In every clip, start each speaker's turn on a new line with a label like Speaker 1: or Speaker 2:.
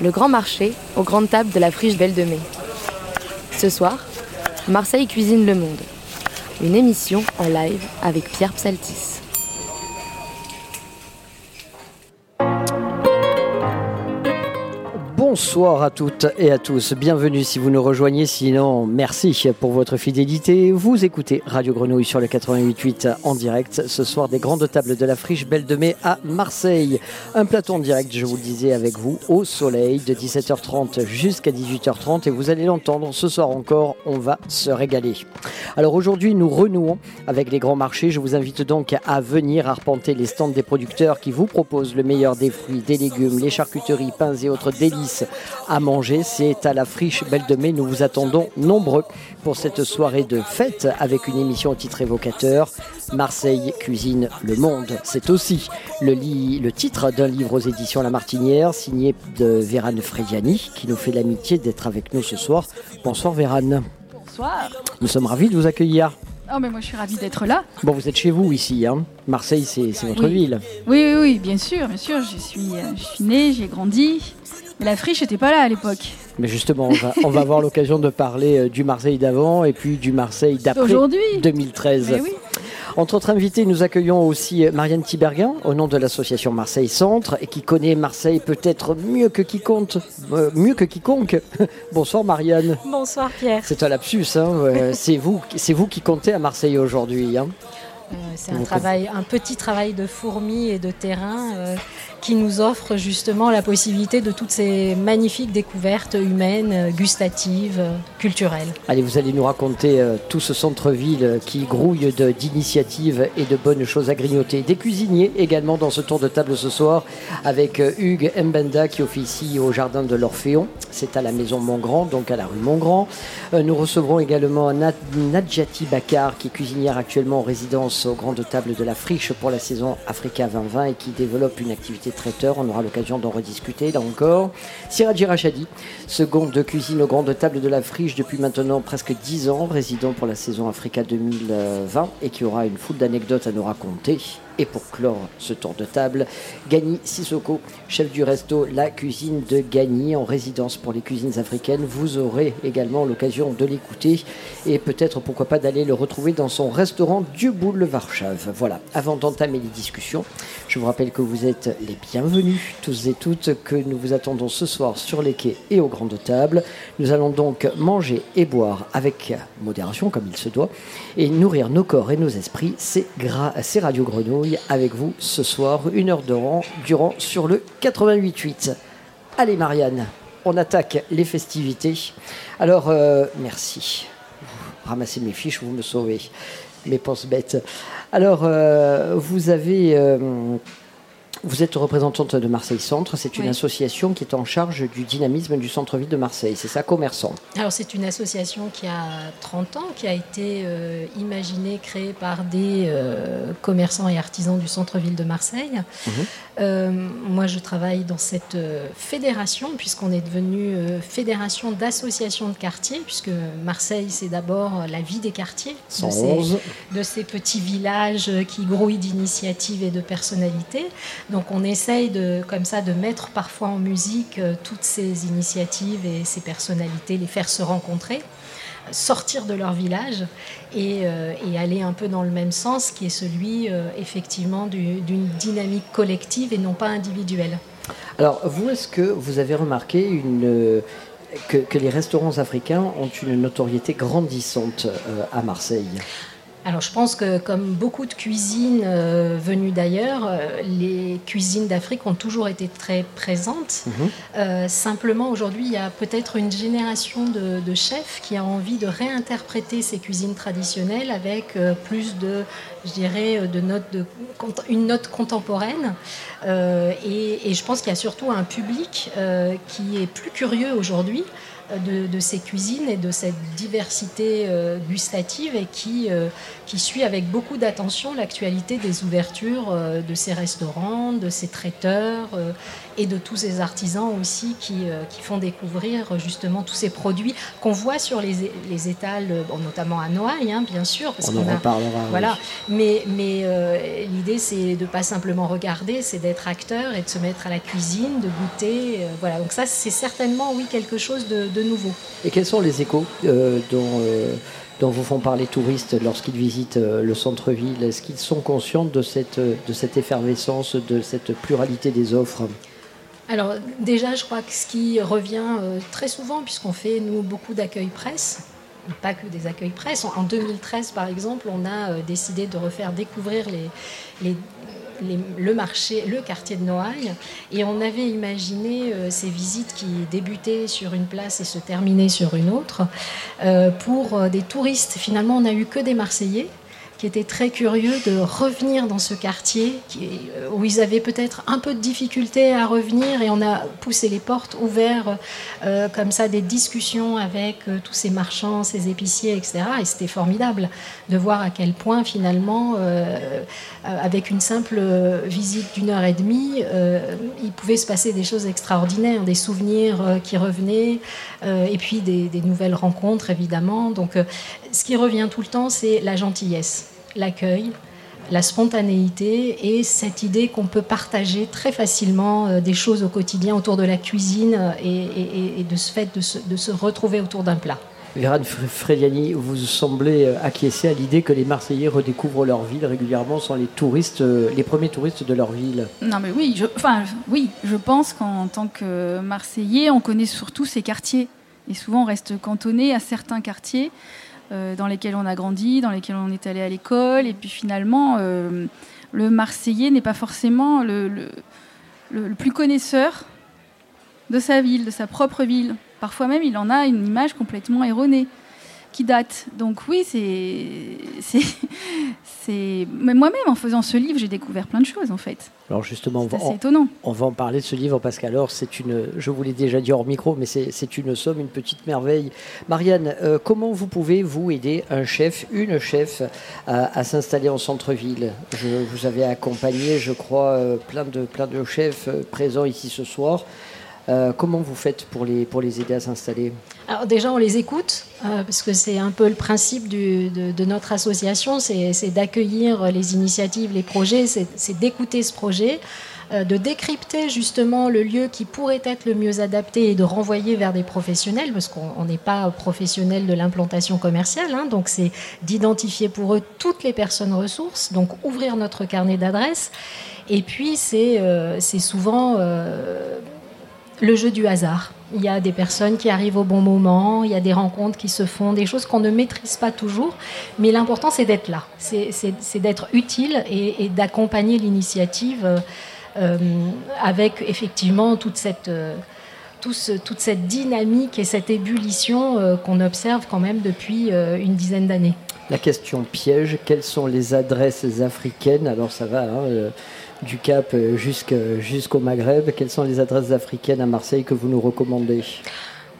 Speaker 1: le grand marché aux grandes tables de la friche Belle de Mai. Ce soir, Marseille cuisine le monde. Une émission en live avec Pierre Psaltis.
Speaker 2: Bonsoir à toutes et à tous. Bienvenue si vous nous rejoignez. Sinon, merci pour votre fidélité. Vous écoutez Radio Grenouille sur le 88.8 en direct. Ce soir, des grandes tables de la friche Belle de Mai à Marseille. Un plateau en direct, je vous le disais, avec vous au soleil de 17h30 jusqu'à 18h30. Et vous allez l'entendre ce soir encore, on va se régaler. Alors aujourd'hui, nous renouons avec les grands marchés. Je vous invite donc à venir arpenter les stands des producteurs qui vous proposent le meilleur des fruits, des légumes, les charcuteries, pains et autres délices à manger. C'est à la friche Belle de Mai. Nous vous attendons nombreux pour cette soirée de fête avec une émission au titre évocateur. Marseille cuisine le monde. C'est aussi le, le titre d'un livre aux éditions La Martinière signé de Vérane Frediani qui nous fait l'amitié d'être avec nous ce soir. Bonsoir Vérane.
Speaker 3: Bonsoir.
Speaker 2: Nous sommes ravis de vous accueillir.
Speaker 3: Oh, mais moi je suis ravie d'être là.
Speaker 2: Bon, vous êtes chez vous ici, hein Marseille, c'est votre ville.
Speaker 3: Oui, oui, oui, bien sûr, bien sûr. Je suis, euh, je suis née, j'ai grandi. Mais la friche n'était pas là à l'époque.
Speaker 2: Mais justement, on va, on va avoir l'occasion de parler euh, du Marseille d'avant et puis du Marseille d'après 2013. Entre autres invités, nous accueillons aussi euh, Marianne Tiberguin, au nom de l'association Marseille Centre, et qui connaît Marseille peut-être mieux que quiconque. Euh, mieux que quiconque. Bonsoir Marianne.
Speaker 4: Bonsoir Pierre.
Speaker 2: C'est un lapsus, hein, c'est vous, vous qui comptez à Marseille aujourd'hui. Hein.
Speaker 4: c'est un, travail, un petit travail de fourmi et de terrain qui nous offre justement la possibilité de toutes ces magnifiques découvertes humaines, gustatives, culturelles.
Speaker 2: Allez, vous allez nous raconter euh, tout ce centre-ville qui grouille d'initiatives et de bonnes choses à grignoter. Des cuisiniers également dans ce tour de table ce soir avec euh, Hugues Mbenda qui officie au jardin de l'Orphéon. C'est à la maison Montgrand, donc à la rue Montgrand. Euh, nous recevrons également Nadjati Bakar qui est cuisinière actuellement en résidence aux grandes tables de la Friche pour la saison Africa 2020 et qui développe une activité On aura l'occasion d'en rediscuter là encore. Siraji Rachadi, second de cuisine aux grandes tables de la friche depuis maintenant presque 10 ans, résident pour la saison Africa 2020 et qui aura une foule d'anecdotes à nous raconter. Et pour clore ce tour de table, Gagny Sissoko, chef du resto La Cuisine de Gagny, en résidence pour les cuisines africaines. Vous aurez également l'occasion de l'écouter et peut-être pourquoi pas d'aller le retrouver dans son restaurant du Boule Varchave. Voilà, avant d'entamer les discussions, je vous rappelle que vous êtes les bienvenus tous et toutes, que nous vous attendons ce soir sur les quais et aux grandes tables. Nous allons donc manger et boire avec modération comme il se doit et nourrir nos corps et nos esprits. C'est Radio Grenouille avec vous ce soir, une heure de rang durant sur le 88.8. Allez Marianne, on attaque les festivités. Alors, euh, merci. Ramassez mes fiches, vous me sauvez. Mes penses bêtes. Alors, euh, vous avez... Euh, vous êtes représentante de Marseille Centre. C'est une association qui est en charge du dynamisme du centre-ville de Marseille. C'est ça, commerçant
Speaker 4: Alors, c'est une association qui a 30 ans, qui a été euh, imaginée, créée par des euh, commerçants et artisans du centre-ville de Marseille. Mhm. Euh, moi, je travaille dans cette fédération, puisqu'on est devenu fédération d'associations de quartiers, puisque Marseille, c'est d'abord la vie des quartiers, de ces, de ces, petits villages qui grouillent d'initiatives et de personnalités. Donc on essaye de, comme ça de mettre parfois en musique euh, toutes ces initiatives et ces personnalités, les faire se rencontrer, sortir de leur village et, euh, aller un peu dans le même sens qui est celui euh, effectivement d'une dynamique collective et non pas individuelle.
Speaker 2: Alors vous, est-ce que vous avez remarqué une, que, les restaurants africains ont une notoriété grandissante à Marseille?
Speaker 4: Alors je pense que comme beaucoup de cuisines euh, venues d'ailleurs, euh, les cuisines d'Afrique ont toujours été très présentes. Mhm. Euh, simplement aujourd'hui, il y a peut-être une génération de, chefs qui a envie de réinterpréter ces cuisines traditionnelles avec plus de, je dirais, de notes de, une note contemporaine. Et, et, je pense qu'il y a surtout un public qui est plus curieux aujourd'hui de, ces cuisines et de cette diversité euh, gustative et qui, euh, qui suit avec beaucoup d'attention l'actualité des ouvertures euh, de ces restaurants, de ces traiteurs et de tous ces artisans aussi qui, qui font découvrir justement tous ces produits qu'on voit sur les, les étals, notamment à Noailles, hein, bien sûr.
Speaker 2: Parce On en reparlera.
Speaker 4: Voilà. Mais, mais l'idée, c'est de pas simplement regarder, c'est d'être acteur et de se mettre à la cuisine, de goûter. voilà. Donc ça, c'est certainement, oui, quelque chose de nouveau.
Speaker 2: Et quels sont les échos euh, dont, euh, dont vous font parler les touristes lorsqu'ils visitent euh, le centre-ville? Est-ce qu'ils sont conscients de cette, de cette effervescence, de cette pluralité des offres?
Speaker 4: Alors déjà, je crois que ce qui revient très souvent, puisqu'on fait, nous, beaucoup d'accueil presse, pas que des accueils presse. En 2013, par exemple, on a décidé de refaire découvrir les, les le marché, le quartier de Noailles. Et on avait imaginé euh, ces visites qui débutaient sur une place et se terminaient sur une autre euh, pour euh, des touristes. Finalement, on n'a eu que des Marseillais qui étaient très curieux de revenir dans ce quartier euh, où ils avaient peut-être un peu de difficulté à revenir et on a poussé les portes, ouvert euh, comme ça des discussions avec euh, tous ces marchands, ces épiciers, etc. Et c'était formidable de voir à quel point finalement, avec une simple visite d'une heure et demie, il pouvait se passer des choses extraordinaires, des souvenirs qui revenaient et puis des, des, nouvelles rencontres évidemment. Donc ce qui revient tout le temps, c'est la gentillesse l'accueil, la spontanéité et cette idée qu'on peut partager très facilement euh, des choses au quotidien autour de la cuisine euh, et, de ce fait de se, retrouver autour d'un plat.
Speaker 2: Vérane Frediani, vous semblez euh, acquiescer à l'idée que les Marseillais redécouvrent leur ville régulièrement, sont les touristes, les premiers touristes de leur ville.
Speaker 3: Non, mais oui, je, enfin, oui, je pense qu'en tant que Marseillais, on connaît surtout ces quartiers. Et souvent, on reste cantonné à certains quartiers. Euh, dans lesquels on a grandi, dans lesquels on est allé à l'école. Et puis finalement, euh, le Marseillais n'est pas forcément le, le, plus connaisseur de sa ville, de sa propre ville. Parfois même, il en a une image complètement erronée qui date. Donc oui, c'est... c'est... Mais moi-même, en faisant ce livre, j'ai découvert plein de choses, en fait.
Speaker 2: Alors justement, on va,
Speaker 3: étonnant.
Speaker 2: on va en parler de ce livre, parce qu'alors, c'est une... Je vous l'ai déjà dit hors micro, mais c'est une somme, une petite merveille. Marianne, euh, comment vous pouvez, vous, aider un chef, une chef, à, s'installer en centre-ville? Je, Vous avez accompagné, je crois, euh, plein de, plein de chefs euh, présents ici ce soir. Euh, comment vous faites pour les, pour les aider à s'installer
Speaker 4: Alors déjà, on les écoute, euh, parce que c'est un peu le principe de, notre association, c'est d'accueillir les initiatives, les projets, c'est d'écouter ce projet, euh, de décrypter justement le lieu qui pourrait être le mieux adapté et de renvoyer vers des professionnels, parce qu'on n'est pas professionnel de l'implantation commerciale, hein, donc c'est d'identifier pour eux toutes les personnes ressources, donc ouvrir notre carnet d'adresses. Et puis c'est souvent le jeu du hasard. Il y a des personnes qui arrivent au bon moment, il y a des rencontres qui se font, des choses qu'on ne maîtrise pas toujours, mais l'important c'est d'être là, c'est d'être utile et, d'accompagner l'initiative euh, avec effectivement toute cette, euh, toute cette dynamique et cette ébullition euh, qu'on observe quand même depuis une dizaine d'années.
Speaker 2: La question piège, quelles sont les adresses africaines? Alors ça va, hein, du Cap euh, jusqu'au Maghreb. Quelles sont les adresses africaines à Marseille que vous nous recommandez?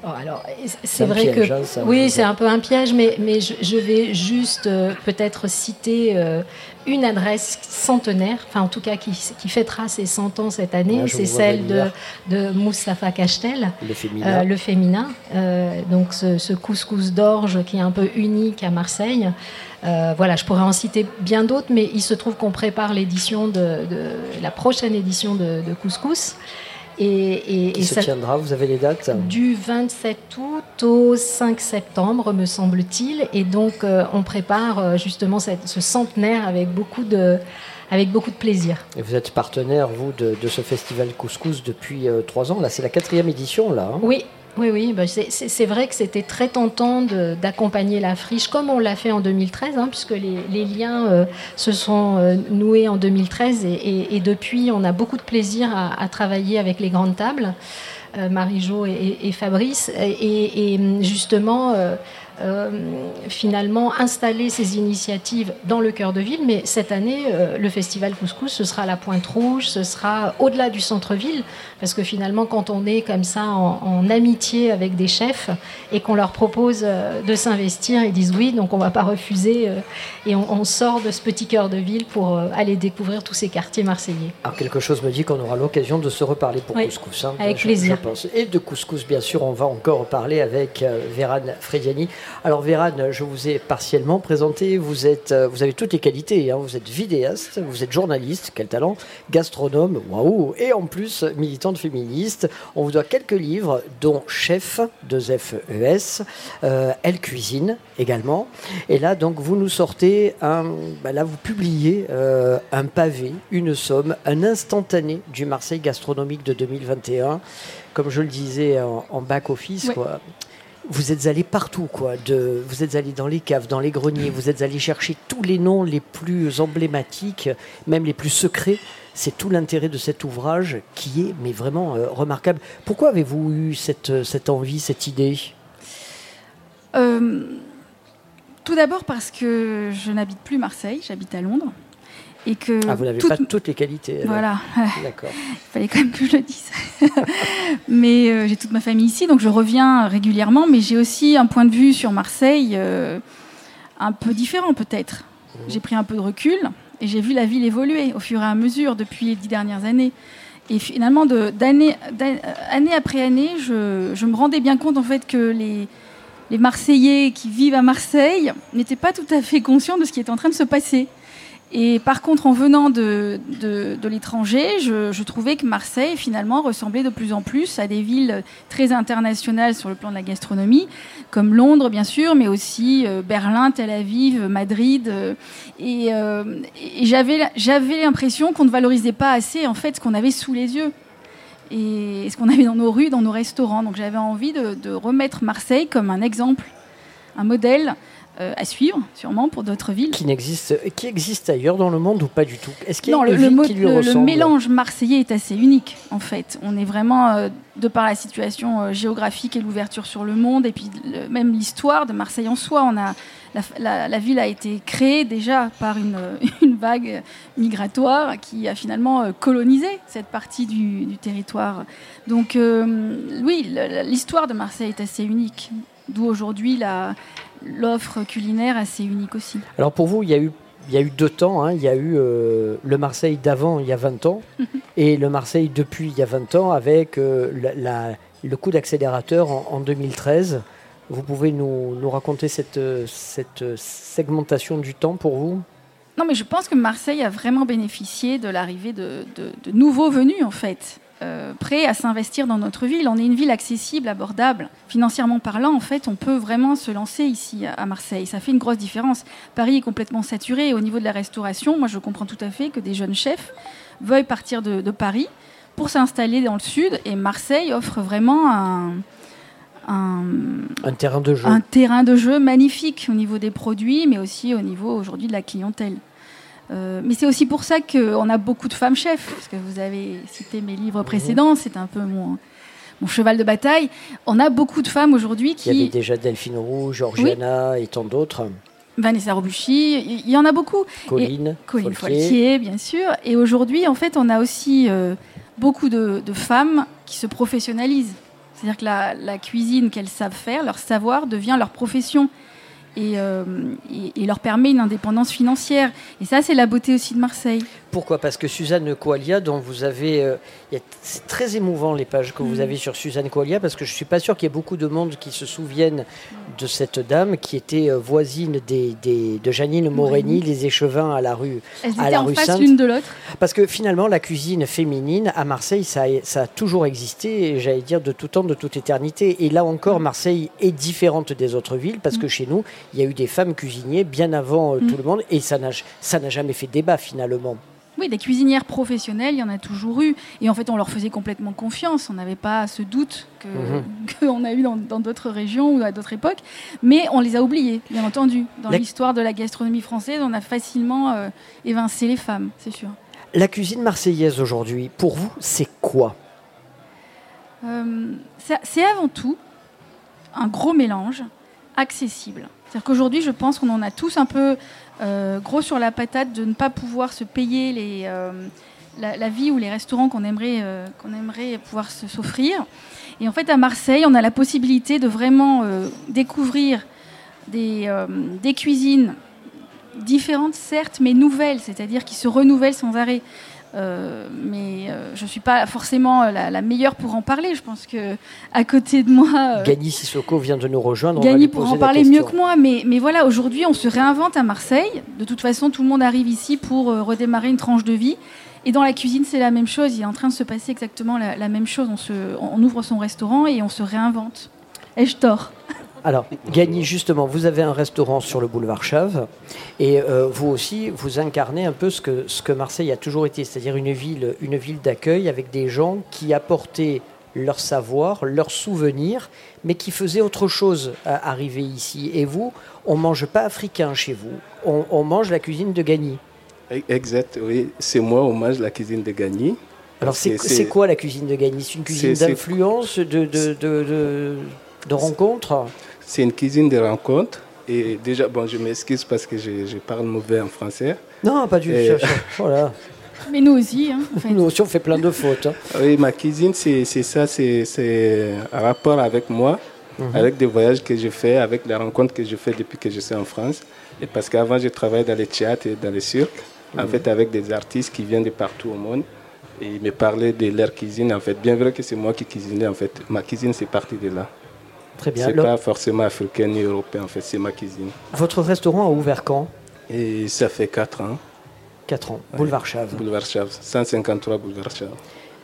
Speaker 4: Oh, alors, c'est vrai que hein, oui, c'est un peu un piège, mais, mais je, vais juste euh, peut-être citer euh, une adresse centenaire, enfin en tout cas qui, qui fêtera ses 100 ans cette année. c'est celle de, de Moustapha Cachtel,
Speaker 2: le féminin.
Speaker 4: le féminin. donc ce, ce couscous d'orge qui est un peu unique à Marseille. Euh, voilà, je pourrais en citer bien d'autres, mais il se trouve qu'on prépare l'édition de, la prochaine édition de, Couscous.
Speaker 2: Et, et, se tiendra, vous avez les dates
Speaker 4: Du 27 août au 5 septembre, me semble-t-il. Et donc, euh, on prépare euh, justement ce centenaire avec beaucoup de, avec beaucoup de plaisir.
Speaker 2: Et vous êtes partenaire, vous, de, ce festival Couscous depuis trois ans. Là, c'est la quatrième édition, là.
Speaker 4: Hein? Oui, oui, oui, bah, c'est vrai que c'était très tentant d'accompagner la friche, comme on l'a fait en 2013, hein, puisque les, liens euh, se sont euh, noués en 2013 et, depuis, on a beaucoup de plaisir à, travailler avec les grandes tables, euh, Marie-Jo et, Fabrice. Et, justement, euh, finalement installer ces initiatives dans le cœur de ville. Mais cette année, le festival Couscous, ce sera à la Pointe Rouge, ce sera au-delà du centre-ville, parce que finalement, quand on est comme ça en, amitié avec des chefs et qu'on leur propose euh, de s'investir, ils disent oui, donc on ne va pas refuser et on, sort de ce petit cœur de ville pour aller découvrir tous ces quartiers marseillais.
Speaker 2: Alors quelque chose me dit qu'on aura l'occasion de se reparler pour Couscous.
Speaker 4: Hein, avec plaisir.
Speaker 2: Je pense. Et de Couscous, bien sûr, on va encore parler avec Vérane Frediani. Alors Vérane, je vous ai partiellement présenté. Vous, êtes, euh, vous avez toutes les qualités. Hein. Vous êtes vidéaste, vous êtes journaliste, quel talent, gastronome, waouh, et en plus militante féministe. On vous doit quelques livres, dont Chef, de F e euh, Elle cuisine également. Et là, donc, vous nous sortez un. Bah là, vous publiez euh, un pavé, une somme, un instantané du Marseille gastronomique de 2021. Comme je le disais en, back-office, quoi vous êtes allé partout, quoi. De, vous êtes allé dans les caves, dans les greniers, vous êtes allé chercher tous les noms les plus emblématiques, même les plus secrets. C'est tout l'intérêt de cet ouvrage qui est, mais vraiment euh, remarquable. Pourquoi avez-vous eu cette, cette envie, cette idée?
Speaker 3: Euh, Tout d'abord parce que je n'habite plus Marseille, j'habite à Londres
Speaker 2: et que ah, vous n'avez pas toutes les qualités.
Speaker 3: Voilà. D'accord. Il fallait quand même que je le dise. mais euh, j'ai toute ma famille ici, donc je reviens régulièrement. Mais j'ai aussi un point de vue sur Marseille euh, un peu différent peut-être. Mmh. J'ai pris un peu de recul et j'ai vu la ville évoluer au fur et à mesure depuis les dix dernières années. Et finalement, d'année année après année, je, me rendais bien compte en fait que les, les Marseillais qui vivent à Marseille n'étaient pas tout à fait conscients de ce qui est en train de se passer. Et par contre, en venant de, de, l'étranger, je, trouvais que Marseille, finalement, ressemblait de plus en plus à des villes très internationales sur le plan de la gastronomie, comme Londres, bien sûr, mais aussi euh, Berlin, Tel Aviv, Madrid. Euh, et, euh, et j'avais l'impression qu'on ne valorisait pas assez, en fait, ce qu'on avait sous les yeux et ce qu'on avait dans nos rues, dans nos restaurants. Donc j'avais envie de, de remettre Marseille comme un exemple, un modèle euh, à suivre, sûrement pour d'autres villes.
Speaker 2: Qui n'existe, qui existe ailleurs dans le monde ou pas du tout?
Speaker 3: Est-ce qu'il y a le, le, mélange marseillais est assez unique en fait. On est vraiment, euh, de par la situation euh, géographique et l'ouverture sur le monde, et puis même l'histoire de Marseille en soi. On a la, ville a été créée déjà par une, une, vague migratoire qui a finalement colonisé cette partie du, du territoire. Donc oui, l'histoire de Marseille est assez unique. D'où aujourd'hui la, l'offre culinaire assez unique aussi.
Speaker 2: Alors pour vous, il y a eu, il y a eu deux temps. Hein. Il y a eu euh, le Marseille d'avant, il y a 20 ans, et le Marseille depuis, il y a 20 ans, avec euh, le coup d'accélérateur en, 2013. Vous pouvez nous, nous raconter cette, cette segmentation du temps pour vous?
Speaker 3: Non, mais je pense que Marseille a vraiment bénéficié de l'arrivée de, de, de, nouveaux venus, en fait. Euh, prêts à s'investir dans notre ville. On est une ville accessible, abordable. Financièrement parlant, en fait, on peut vraiment se lancer ici à Marseille. Ça fait une grosse différence. Paris est complètement saturé. au niveau de la restauration, moi, je comprends tout à fait que des jeunes chefs veuillent partir de, Paris pour s'installer dans le sud. Et Marseille offre vraiment un,
Speaker 2: un, terrain de jeu.
Speaker 3: Un terrain de jeu magnifique au niveau des produits, mais aussi au niveau aujourd'hui de la clientèle. Euh, mais c'est aussi pour ça qu'on a beaucoup de femmes chefs, parce que vous avez cité mes livres précédents, c'est un peu mon, mon cheval de bataille. On a beaucoup de femmes aujourd'hui qui...
Speaker 2: Il y avait déjà Delphine Roux, Georgiana et tant d'autres.
Speaker 3: Vanessa Robuchy, il y en a beaucoup.
Speaker 2: Colline,
Speaker 3: Colline Folquier. bien sûr. Et aujourd'hui, en fait, on a aussi euh, beaucoup de, femmes qui se professionnalisent. C'est-à-dire que la, la cuisine qu'elles savent faire, leur savoir devient leur profession. Euh, et, leur permet une indépendance financière. Et ça, c'est la beauté aussi de Marseille.
Speaker 2: Pourquoi? Parce que Suzanne Coalia, dont vous avez. Euh, c'est très émouvant les pages que vous mm. avez sur Suzanne Coalia, parce que je ne suis pas sûr qu'il y ait beaucoup de monde qui se souviennent de cette dame qui était euh, voisine des, de Janine Morini, les échevins à la rue,
Speaker 3: Elles
Speaker 2: à la
Speaker 3: en
Speaker 2: rue
Speaker 3: face l'une de l'autre?
Speaker 2: Parce que finalement, la cuisine féminine à Marseille, ça a, ça a toujours existé, j'allais dire, de tout temps, de toute éternité. Et là encore, mm. Marseille est différente des autres villes, parce que mm. chez nous, il y a eu des femmes cuisiniers bien avant euh, tout le monde, et ça n'a jamais fait débat finalement.
Speaker 3: Oui, des cuisinières professionnelles, il y en a toujours eu. Et en fait, on leur faisait complètement confiance. On n'avait pas ce doute qu'on mhm. a eu dans d'autres régions ou à d'autres époques. Mais on les a oubliées, bien entendu. Dans l'histoire de la gastronomie française, on a facilement euh, évincé les femmes, c'est sûr.
Speaker 2: La cuisine marseillaise aujourd'hui, pour vous, c'est quoi?
Speaker 3: Euh, C'est avant tout un gros mélange accessible. C'est-à-dire qu'aujourd'hui, je pense qu'on en a tous un peu euh, gros sur la patate de ne pas pouvoir se payer euh, la, vie ou les restaurants qu'on aimerait, euh, pouvoir s'offrir. Et en fait, à Marseille, on a la possibilité de vraiment découvrir des cuisines différentes, certes, mais nouvelles, c'est-à-dire qui se renouvellent sans arrêt. Euh, mais euh, je ne suis pas forcément la, meilleure pour en parler. Je pense que à côté de moi.
Speaker 2: Euh, Gagny Sissoko vient de nous rejoindre.
Speaker 3: Gagny pour en parler mieux que moi. Mais, mais voilà, aujourd'hui, on se réinvente à Marseille. De toute façon, tout le monde arrive ici pour redémarrer une tranche de vie. Et dans la cuisine, c'est la même chose. Il est en train de se passer exactement la, même chose. On, se, on ouvre son restaurant et on se réinvente. Ai-je tort?
Speaker 2: Alors, Gagny, justement, vous avez un restaurant sur le boulevard Chave, et euh, vous aussi, vous incarnez un peu ce que, ce que Marseille a toujours été, c'est-à-dire une ville, une ville d'accueil avec des gens qui apportaient leur savoir, leurs souvenirs, mais qui faisaient autre chose à arriver ici. Et vous, on ne mange pas africain chez vous, on, mange la cuisine de Gagny.
Speaker 5: Exact, oui, c'est moi, on mange la cuisine de Gagny.
Speaker 2: Alors, c'est quoi la cuisine de Gagny? C'est une cuisine d'influence, de, de, de, de rencontres
Speaker 5: c'est une cuisine de rencontre. Et déjà, bon, je m'excuse parce que je, parle mauvais en français.
Speaker 2: Non, pas du tout. Voilà.
Speaker 3: Mais nous aussi. Hein,
Speaker 2: Nous aussi, on fait plein de fautes. Hein.
Speaker 5: Oui, ma cuisine, c'est ça, c'est un rapport avec moi, mhm. avec des voyages que je fais, avec les rencontres que je fais depuis que je suis en France. Et parce qu'avant, je travaillais dans les théâtres et dans les cirques, en mhm. fait, avec des artistes qui viennent de partout au monde. Et ils me parlaient de leur cuisine, en fait. Bien vrai que c'est moi qui cuisinais, en fait. Ma cuisine, c'est parti de là.
Speaker 2: Très bien.
Speaker 5: C'est pas forcément africain ni européen, en fait, c'est ma cuisine.
Speaker 2: Votre restaurant a ouvert quand?
Speaker 5: Et ça fait 4 ans.
Speaker 2: 4 ans. Boulevard Chave.
Speaker 5: Boulevard Chave, 153 Boulevard Chave.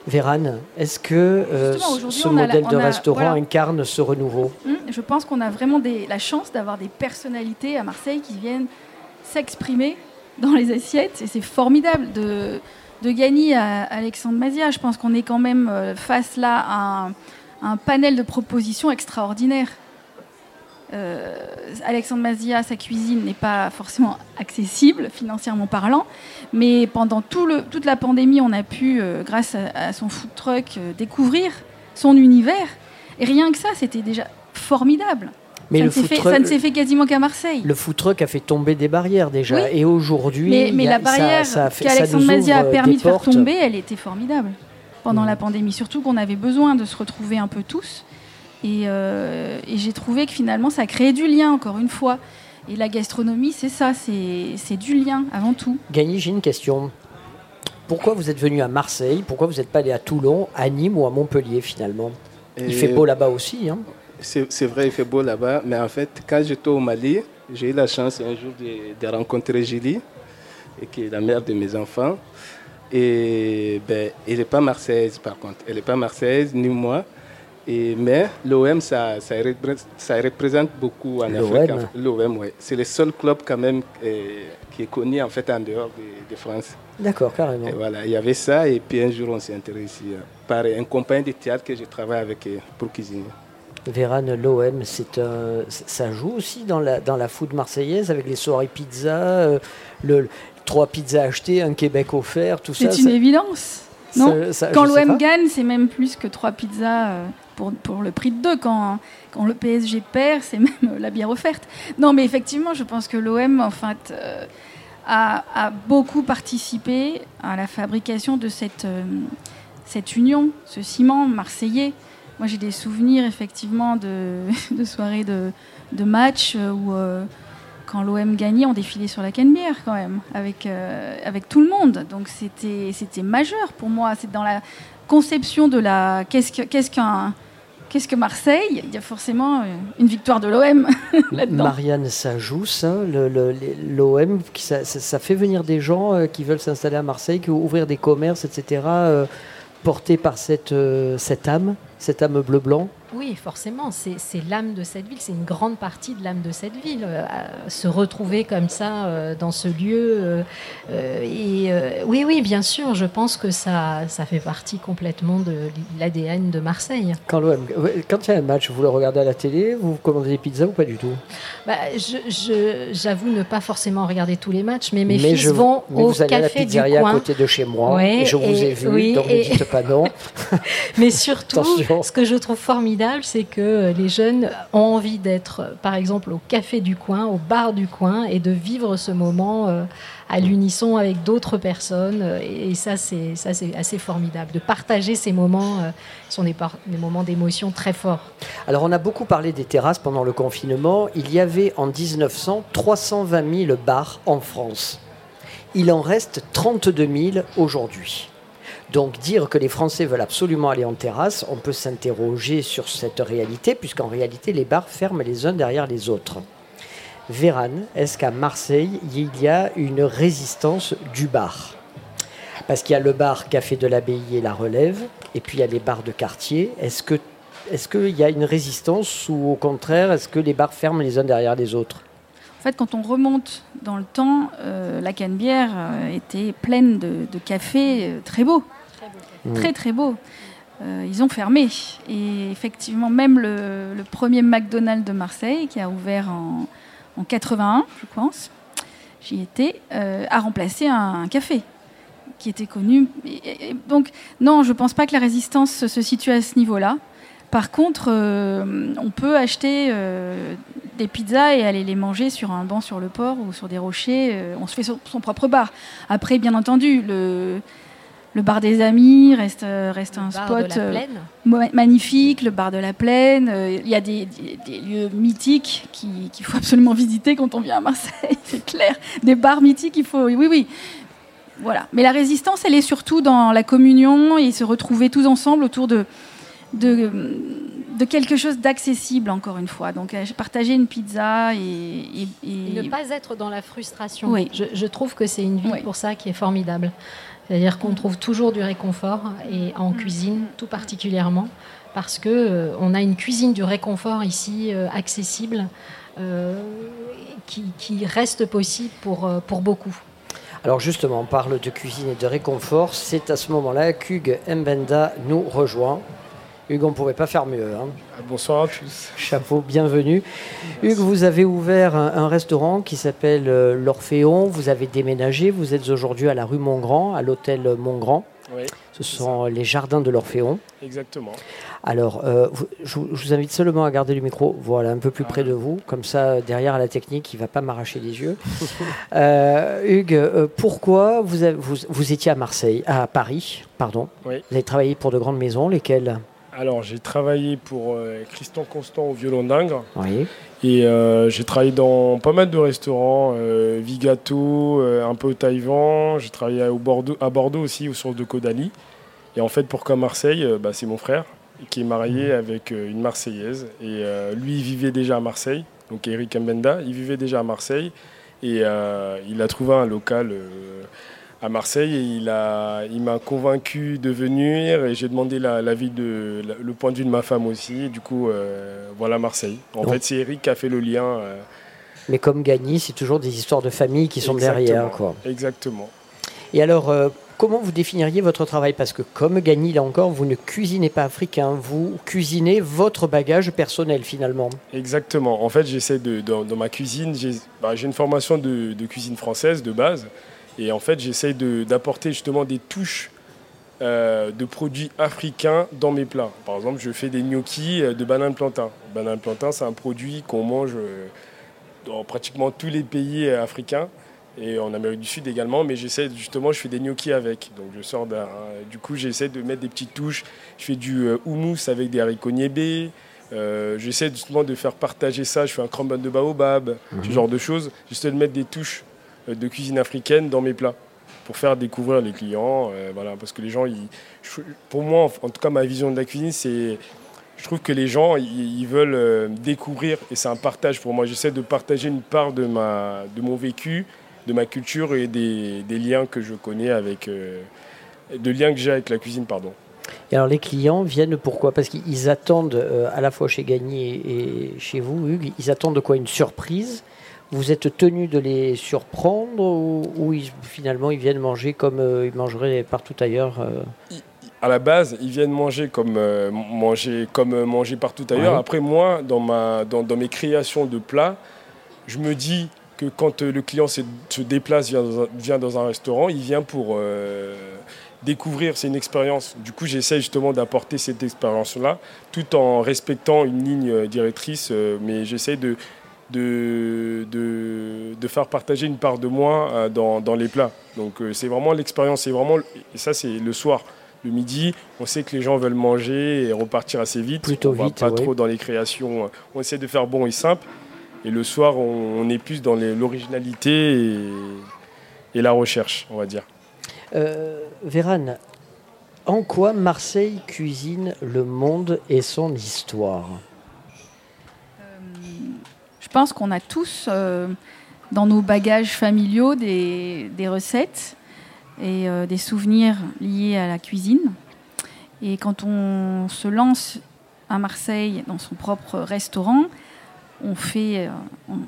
Speaker 2: Vérane, est-ce que euh, ce modèle de restaurant incarne ce renouveau?
Speaker 3: Hum, Je pense qu'on a vraiment des, la chance d'avoir des personnalités à Marseille qui viennent s'exprimer dans les assiettes et c'est formidable de, de gagner à Alexandre Mazia. Je pense qu'on est quand même euh, face là à un un panel de propositions extraordinaires. Euh, Alexandre Mazia, sa cuisine n'est pas forcément accessible financièrement parlant, mais pendant tout le, toute la pandémie, on a pu, euh, grâce à, son food truck, euh, découvrir son univers. Et rien que ça, c'était déjà formidable. Mais ça, ne s'est fait quasiment qu'à Marseille.
Speaker 2: Le food truck a fait tomber des barrières déjà. Et aujourd'hui.
Speaker 3: Mais, la barrière qu'Alexandre Mazia a permis de faire tomber, elle était formidable pendant la pandémie, surtout qu'on avait besoin de se retrouver un peu tous. Euh, et, j'ai trouvé que finalement, ça créait du lien, encore une fois. Et la gastronomie, c'est ça, c'est du lien avant tout.
Speaker 2: Gagny, j'ai une question. Pourquoi vous êtes venu à Marseille? Pourquoi vous n'êtes pas allé à Toulon, à Nîmes ou à Montpellier finalement? Il fait beau là-bas aussi. Hein
Speaker 5: c'est vrai, il fait beau là-bas. Mais en fait, quand j'étais au Mali, j'ai eu la chance un jour de, de rencontrer Julie, qui est la mère de mes enfants. Et ben, elle n'est pas marseillaise par contre. Elle n'est pas marseillaise, ni moi. Et, mais l'OM, ça, ça, représente beaucoup en Afrique. L'OM, oui. C'est le seul club quand même euh, qui est connu en fait en dehors de, France.
Speaker 2: D'accord, carrément.
Speaker 5: Et voilà, il y avait ça. Et puis un jour, on s'est intéressé euh, par un compagnon de théâtre que je travaille avec euh, pour cuisiner.
Speaker 2: Vérane, l'OM, ça joue aussi dans la, dans la food marseillaise avec les soirées pizza, le, trois pizzas achetées, un Québec offert, tout
Speaker 3: ça. C'est une évidence. Non Quand l'OM gagne, c'est même plus que trois pizzas euh, pour, pour le prix de deux. Quand, quand le PSG perd, c'est même euh, la bière offerte. Non, mais effectivement, je pense que l'OM, en fait, euh, a, a, beaucoup participé à la fabrication de cette, cette union, ce ciment marseillais. Moi, j'ai des souvenirs, effectivement, de, de soirées de, de matchs où l'OM gagnait, on défilait sur la Canebière quand même, avec, euh, avec tout le monde. Donc c'était, c'était majeur pour moi. C'est dans la conception de la. Qu'est-ce, que, qu'est-ce qu'un. Qu'est-ce que Marseille Il y a forcément euh, une victoire de l'OM.
Speaker 2: Marianne, ça joue ça L'OM, ça, fait venir des gens euh, qui veulent s'installer à Marseille, qui ouvrir des commerces, etc., portés par cette, cette âme, cette âme bleu-blanc
Speaker 4: oui, forcément, c'est l'âme de cette ville, c'est une grande partie de l'âme de cette ville. Euh, se retrouver comme ça euh, dans ce lieu. Euh, et oui, oui, bien sûr, je pense que ça, ça fait partie complètement de l'ADN de Marseille.
Speaker 2: Quand, quand il y a un match, vous le regardez à la télé, vous commandez des pizzas ou pas du tout?
Speaker 4: Bah, J'avoue ne pas forcément regarder tous les matchs, mais mes fils vont au
Speaker 2: vous allez
Speaker 4: café à
Speaker 2: la pizzeria
Speaker 4: à
Speaker 2: côté de chez moi, et je vous ai vu, donc ne dites pas non.
Speaker 4: mais surtout, ce que je trouve formidable, formidable, c'est que les jeunes ont envie d'être, par exemple, au café du coin, au bar du coin, et de vivre ce moment euh, à l'unisson avec d'autres personnes. Et ça, c'est assez formidable de partager ces moments. Euh, ce sont des, des moments d'émotion très forts.
Speaker 2: Alors, on a beaucoup parlé des terrasses pendant le confinement. Il y avait en 1900 320 000 bars en France. Il en reste 32 000 aujourd'hui. Donc dire que les Français veulent absolument aller en terrasse, on peut s'interroger sur cette réalité, puisqu'en réalité les bars ferment les uns derrière les autres. Véran, est-ce qu'à Marseille, il y a une résistance du bar? Parce qu'il y a le bar Café de l'Abbaye et la Relève, et puis il y a les bars de quartier. Est-ce que est-ce qu'il y a une résistance ou au contraire, est-ce que les bars ferment les uns derrière les autres?
Speaker 3: En fait, quand on remonte dans le temps, euh, la Canebière euh, était pleine de, de cafés euh, très beaux. Très, très beaux. ils ont fermé. Et effectivement, même le, premier McDonald's de Marseille, qui a ouvert en, en 81, je pense, j'y étais, a remplacé un, café qui était connu. Donc, non, je ne pense pas que la résistance se situe à ce niveau-là. Par contre, euh, on peut acheter euh, des pizzas et aller les manger sur un banc sur le port ou sur des rochers. Euh, on se fait son, propre bar. Après, bien entendu, le, le bar des amis reste, reste un spot magnifique, le bar de la Plaine. Il y a des, des, des lieux mythiques qu'il qu faut absolument visiter quand on vient à Marseille, c'est clair. Des bars mythiques, il faut. Oui, oui. Voilà. Mais la résistance, elle est surtout dans la communion et se retrouver tous ensemble autour de de, de, quelque chose d'accessible, encore une fois. Donc, partager une pizza et, et,
Speaker 4: et... ne pas être dans la frustration. Oui. Je, je trouve que c'est une vie oui. pour ça qui est formidable. C'est-à-dire qu'on trouve toujours du réconfort, et en cuisine tout particulièrement, parce qu'on euh, on a une cuisine du réconfort ici euh, accessible, euh, qui, qui, reste possible pour, pour beaucoup.
Speaker 2: Alors justement, on parle de cuisine et de réconfort. C'est à ce moment-là qu'Hugues Mbenda nous rejoint. Hugues, on ne pouvait pas faire mieux. Hein.
Speaker 6: Bonsoir à tous.
Speaker 2: Chapeau, bienvenue. Merci. Hugues, vous avez ouvert un, un restaurant qui s'appelle euh, l'Orphéon. Vous avez déménagé. Vous êtes aujourd'hui à la rue Montgrand, à l'hôtel Montgrand.
Speaker 6: Oui,
Speaker 2: Ce sont ça. les jardins de l'Orphéon.
Speaker 6: Exactement.
Speaker 2: Alors, euh, je, vous invite seulement à garder le micro, voilà, un peu plus ah. près de vous. Comme ça, derrière à la technique, il ne va pas m'arracher les yeux. euh, Hugues, euh, pourquoi vous, avez, vous, vous, étiez à Marseille, à Paris, pardon?
Speaker 6: Oui.
Speaker 2: Vous avez travaillé pour de grandes maisons, lesquelles?
Speaker 6: Alors, j'ai travaillé pour euh, Christian Constant au violon d'Ingres.
Speaker 2: Oui.
Speaker 6: Et euh, j'ai travaillé dans pas mal de restaurants, euh, Vigato, un peu au Taïwan. J'ai travaillé au Bordeaux, à Bordeaux aussi, aux sources de Caudalie. Et en fait, pourquoi Marseille bah, C'est mon frère qui est marié mmh. avec une Marseillaise. Et lui, il vivait déjà à Marseille. Donc, Eric Mbenda, il vivait déjà à Marseille. Et il a trouvé un local à Marseille et il m'a il convaincu de venir et j'ai demandé l'avis la, de la, le point de vue de ma femme aussi. Du coup, euh, voilà Marseille. En Donc. fait, c'est Eric qui a fait le lien. Euh...
Speaker 2: Mais comme Gagny, c'est toujours des histoires de famille qui sont
Speaker 6: Exactement.
Speaker 2: derrière. Quoi.
Speaker 6: Exactement.
Speaker 2: Et alors, euh, comment vous définiriez votre travail? Parce que comme Gagny, là encore, vous ne cuisinez pas africain, vous cuisinez votre bagage personnel finalement.
Speaker 6: Exactement. En fait, j'essaie de, dans, dans, ma cuisine, j'ai bah, une formation de, de cuisine française de base. Et en fait, j'essaye d'apporter justement des touches euh, de produits africains dans mes plats. Par exemple, je fais des gnocchis de banane plantain. Banane plantain, c'est un produit qu'on mange euh, dans pratiquement tous les pays africains et en Amérique du Sud également. Mais j'essaie justement, je fais des gnocchis avec. Donc je sors d'un. Du coup, j'essaie de mettre des petites touches. Je fais du euh, houmous avec des haricots niébés. Euh, j'essaie justement de faire partager ça. Je fais un crumble de baobab, ce genre de choses. J'essaie de mettre des touches de cuisine africaine dans mes plats pour faire découvrir les clients. Euh, voilà, parce que les gens, pour moi, en tout cas, ma vision de la cuisine, c'est. Je trouve que les gens, ils, veulent euh, découvrir et c'est un partage pour moi. J'essaie de partager une part de, ma, de mon vécu, de ma culture et des, liens que je connais avec. Euh, de liens que j'ai avec la cuisine, pardon.
Speaker 2: Et alors les clients viennent pourquoi? Parce qu'ils attendent euh, à la fois chez Gagné et chez vous, Hugues, ils attendent quoi? Une surprise? Vous êtes tenu de les surprendre ou, ou ils, finalement ils viennent manger comme euh, ils mangeraient partout ailleurs euh...
Speaker 6: À la base, ils viennent manger comme, euh, manger, comme euh, manger partout ailleurs. Ouais. Après, moi, dans, ma, dans, dans, mes créations de plats, je me dis que quand le client se, se déplace, vient dans, un, vient dans, un, restaurant, il vient pour découvrir, c'est une expérience. Du coup, j'essaie justement d'apporter cette expérience-là, tout en respectant une ligne directrice, mais j'essaie de, de, de, faire partager une part de moi dans, dans les plats. Donc c'est vraiment l'expérience, c'est vraiment, et ça c'est le soir. Le midi, on sait que les gens veulent manger et repartir assez vite.
Speaker 2: Plutôt
Speaker 6: on va
Speaker 2: vite,
Speaker 6: pas
Speaker 2: ouais.
Speaker 6: trop dans les créations. On essaie de faire bon et simple. Et le soir, on, on est plus dans l'originalité et, et la recherche, on va dire.
Speaker 2: Euh, Vérane, en quoi Marseille cuisine le monde et son histoire?
Speaker 3: Pense qu'on a tous euh, dans nos bagages familiaux des, recettes et euh, des souvenirs liés à la cuisine. Et quand on se lance à Marseille dans son propre restaurant, on fait, euh,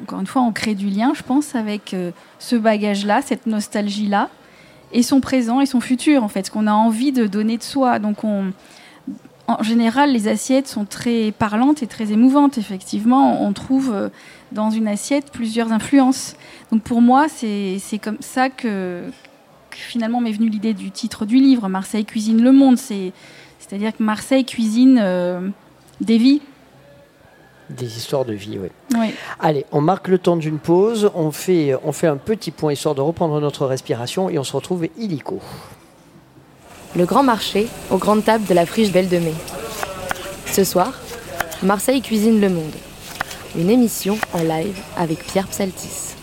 Speaker 3: encore une fois, on crée du lien, je pense, avec ce bagage-là, cette nostalgie-là, et son présent et son futur, en fait, ce qu'on a envie de donner de soi. Donc, on, en général, les assiettes sont très parlantes et très émouvantes. Effectivement, on trouve euh, dans une assiette plusieurs influences. Donc, pour moi, c'est comme ça que, que finalement m'est venue l'idée du titre du livre, Marseille cuisine le monde. C'est- C'est-à-dire que Marseille cuisine euh, des vies.
Speaker 2: Des histoires de vie, oui.
Speaker 3: Oui.
Speaker 2: Allez, on marque le temps d'une pause, on fait, on fait un petit point histoire de reprendre notre respiration et on se retrouve illico.
Speaker 1: Le grand marché aux grandes tables de la friche Belle de Mai. Ce soir, Marseille cuisine le monde. Une émission en live avec Pierre Psaltis.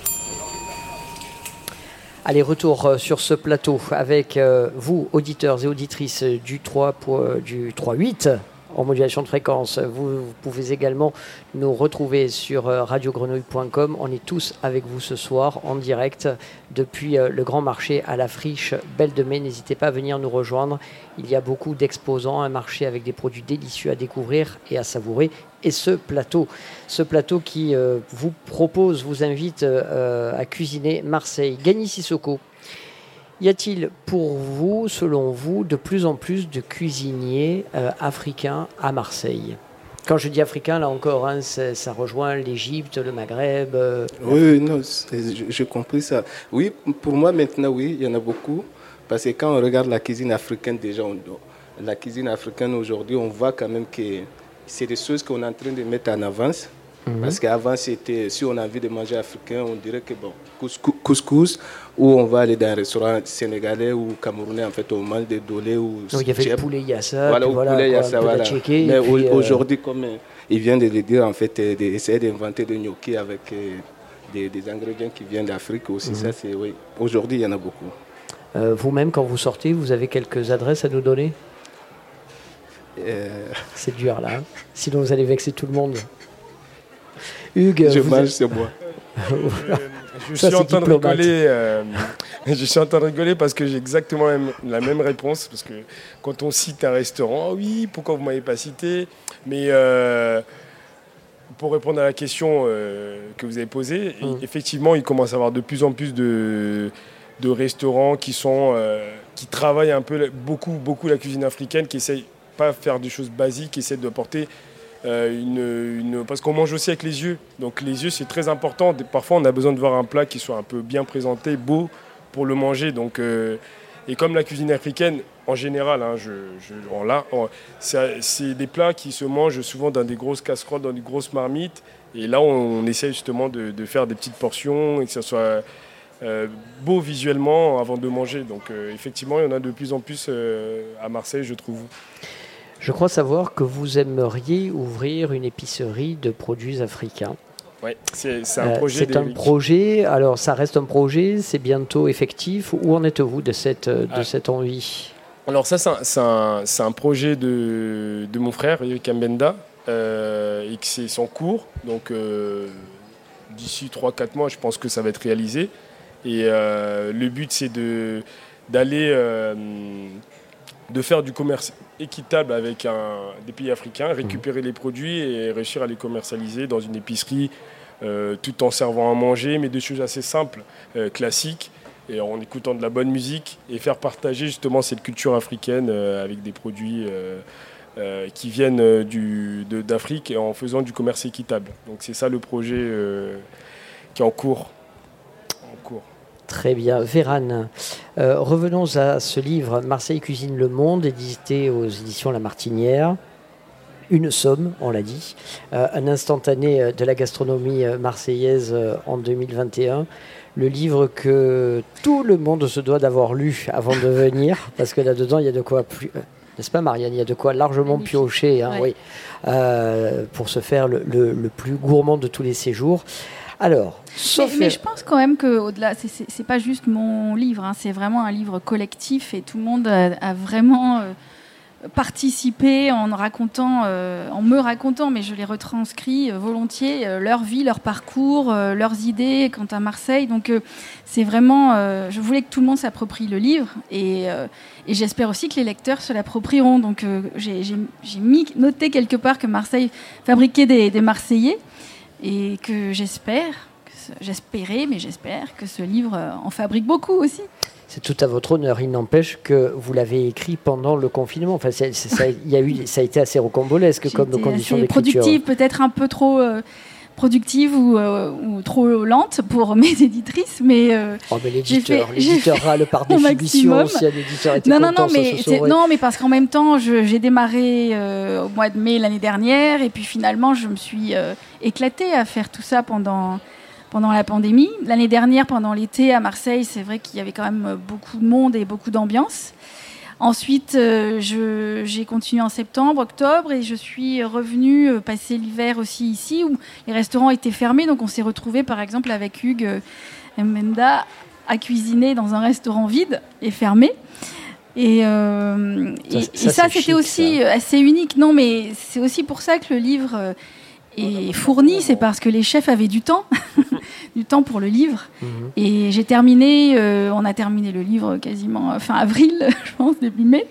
Speaker 2: Allez, retour euh, sur ce plateau avec euh, vous, auditeurs et auditrices du 3 po- euh, du 3.8 en modulation de fréquence. Vous, pouvez également nous retrouver sur euh, radiogrenouille.com. On est tous avec vous ce soir en direct depuis euh, le grand marché à la friche Belle de Mai. N'hésitez pas à venir nous rejoindre. Il y a beaucoup d'exposants, un marché avec des produits délicieux à découvrir et à savourer. Et ce plateau, ce plateau qui euh, vous propose, vous invite à cuisiner Marseille. Gagny Sissoko. Y a-t-il pour vous, selon vous, de plus en plus de cuisiniers euh, africains à Marseille? Quand je dis africain, là encore, hein, ça rejoint l'Égypte, le Maghreb. euh,
Speaker 5: Oui, non, j'ai compris ça. Oui, pour moi maintenant, oui, il y en a beaucoup. Parce que quand on regarde la cuisine africaine, déjà, on- la cuisine africaine aujourd'hui, on voit quand même que c'est des choses qu'on est en train de mettre en avance. Parce qu'avant, c'était, si on a envie de manger africain, on dirait que bon, couscous, ou on va aller dans un restaurant sénégalais ou camerounais, en fait, on mange des dolés ou
Speaker 2: donc il y avait poulet yassa,
Speaker 5: Voilà,
Speaker 2: voilà,
Speaker 5: poulet, il y a
Speaker 2: quoi, un
Speaker 5: ça,
Speaker 2: peu
Speaker 5: voilà.
Speaker 2: d'attiéké,
Speaker 5: Mais
Speaker 2: puis, euh,
Speaker 5: aujourd'hui, comme euh, il vient de le dire, en fait, euh, d'essayer d'inventer des gnocchis avec euh, des, des ingrédients qui viennent d'Afrique aussi,
Speaker 2: Mhm.
Speaker 5: ça, c'est, oui. Aujourd'hui, il y en a beaucoup.
Speaker 2: Vous-même, quand vous sortez, vous avez quelques adresses à nous donner? C'est dur là. hein. Sinon, vous allez vexer tout le monde. Hugues,
Speaker 5: je
Speaker 2: vous
Speaker 5: mange,
Speaker 2: êtes-
Speaker 5: c'est moi.
Speaker 6: Je
Speaker 2: Ça,
Speaker 6: suis en
Speaker 2: c'est
Speaker 6: train de rigoler. euh, je suis en train de rigoler parce que j'ai exactement la même, la même réponse. Parce que quand on cite un restaurant, Ah oui, pourquoi vous m'avez pas cité? Mais euh, pour répondre à la question euh, que vous avez posée,
Speaker 2: Mm.
Speaker 6: effectivement, il commence à y avoir de plus en plus de, de restaurants qui sont euh, qui travaillent un peu beaucoup beaucoup la cuisine africaine, qui essayent pas de faire des choses basiques, qui essaient de porter euh, une- parce qu'on mange aussi avec les yeux. Donc les yeux, c'est très important. Parfois, on a besoin de voir un plat qui soit un peu bien présenté, beau pour le manger. Donc, euh, et comme la cuisine africaine, en général, hein, c'est des plats qui se mangent souvent dans des grosses casseroles, dans des grosses marmites. Et là, on, on essaie justement de, faire des petites portions et que ça soit euh, beau visuellement avant de manger. Donc, euh, effectivement, il y en a de plus en plus euh, à Marseille, je trouve.
Speaker 2: Je crois savoir que vous aimeriez ouvrir une épicerie de produits africains.
Speaker 6: Ouais, c'est un
Speaker 2: Euh,
Speaker 6: projet.
Speaker 2: c'est un projet, alors ça reste un projet, c'est bientôt effectif. Où en êtes-vous de cette, de
Speaker 6: Ah.
Speaker 2: cette envie?
Speaker 6: Alors ça, c'est un, un- projet de, de mon frère, Eric Mbenda, euh, et que c'est son cours. Donc euh, d'ici 3-4 mois, je pense que ça va être réalisé. Et euh, le but, c'est de d'aller de faire du commerce équitable avec un, des pays africains, récupérer les produits et réussir à les commercialiser dans une épicerie, euh, tout en servant à manger, mais des choses assez simples, euh, classiques et en écoutant de la bonne musique et faire partager justement cette culture africaine euh, avec des produits qui viennent du- d'Afrique et en faisant du commerce équitable. Donc c'est ça le projet qui est en cours.
Speaker 2: Très bien. Vérane, euh, revenons à ce livre Marseille cuisine le monde, édité aux éditions La Martinière. Une somme, on l'a dit, euh, un instantané de la gastronomie marseillaise en 2021. Le livre que tout le monde se doit d'avoir lu avant de venir, parce que là-dedans, il y a de quoi plus, n'est-ce pas Marianne? Il y a de quoi largement piocher hein, oui, pour se faire le, le, plus gourmand de tous les séjours. Alors,
Speaker 3: mais, je pense quand même que au-delà, c'est pas juste mon livre, hein, c'est vraiment un livre collectif et tout le monde a, vraiment euh, participé en racontant, euh, en me racontant, mais je les retranscris euh, volontiers leur vie, leur parcours, leurs idées quant à Marseille. Donc c'est vraiment, je voulais que tout le monde s'approprie le livre et, j'espère aussi que les lecteurs se l'approprieront. Donc j'ai noté quelque part que Marseille fabriquait des Marseillais et que j'espère, j'espérais, mais j'espère que ce livre en fabrique beaucoup aussi.
Speaker 2: C'est tout à votre honneur. Il n'empêche que vous l'avez écrit pendant le confinement. Enfin, ça, y a eu, ça a été assez rocambolesque comme condition d'écriture.
Speaker 3: productive, peut-être un peu trop. Euh, productive euh, ou, trop lente pour mes éditrices, mais, euh,
Speaker 2: oh, mais l'éditeur, l'éditeur râle par définition si un éditeur était non, non,
Speaker 3: non, mais non, mais parce qu'en même temps, j'ai démarré euh, au mois de mai l'année dernière, et puis finalement, je me suis éclatée à faire tout ça pendant pendant la pandémie. L'année dernière, pendant l'été à Marseille, c'est vrai qu'il y avait quand même beaucoup de monde et beaucoup d'ambiance. Ensuite, euh, j'ai continué en septembre, octobre, et je suis revenue euh, passer l'hiver aussi ici, où les restaurants étaient fermés. Donc on s'est retrouvé par exemple, avec Hugues euh, Menda à cuisiner dans un restaurant vide et fermé. Et, ça, c'était aussi assez unique. Non, mais c'est aussi pour ça que le livre est fourni, c'est parce que les chefs avaient du temps. du temps pour le livre. Mhm. Et j'ai terminé, euh, on a terminé le livre quasiment euh, fin avril, je pense, début mai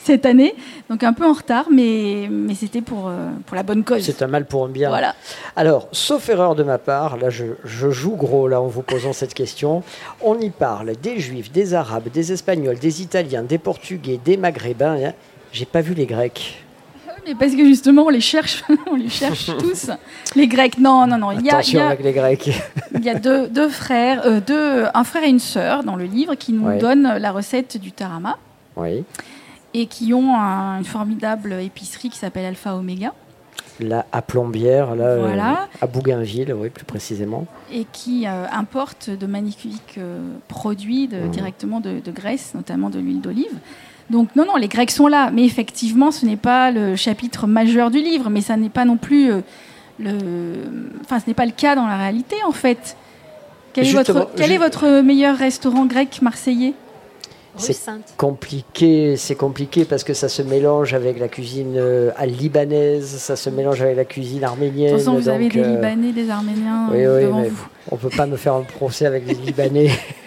Speaker 3: cette année. Donc un peu en retard, mais, mais c'était pour, euh, pour la bonne cause.
Speaker 2: C'est un mal pour un bien.
Speaker 3: Voilà.
Speaker 2: Alors, sauf erreur de ma part, là je, je, joue gros là en vous posant cette question, on y parle des juifs, des arabes, des espagnols, des italiens, des portugais, des maghrébins. Hein. J'ai pas vu les grecs.
Speaker 3: Mais parce que justement, on les cherche, on les cherche tous. Les Grecs, non, non, non.
Speaker 2: Il y a, il y a, avec les Grecs.
Speaker 3: Il y a deux, deux frères, euh, deux, un frère et une sœur dans le livre qui nous donnent la recette du tarama.
Speaker 2: Oui.
Speaker 3: Et qui ont une formidable épicerie qui s'appelle Alpha Omega.
Speaker 2: Là, à Plombières, là, euh, à Bougainville, oui, plus précisément.
Speaker 3: Et qui euh, importe de magnifiques produits de, mmh. directement de, de Grèce, notamment de l'huile d'olive. Donc non, non, les Grecs sont là, mais effectivement, ce n'est pas le chapitre majeur du livre, mais ça n'est pas non plus euh, le, enfin, ce n'est pas le cas dans la réalité en fait. Quel, est votre, quel est votre meilleur restaurant grec marseillais?
Speaker 2: C'est compliqué, c'est compliqué parce que ça se mélange avec la cuisine euh, libanaise, ça se mélange avec la cuisine arménienne. De
Speaker 3: toute façon, vous avez des euh, Libanais, des Arméniens
Speaker 2: oui, oui, devant vous. On peut pas me faire un procès avec les Libanais.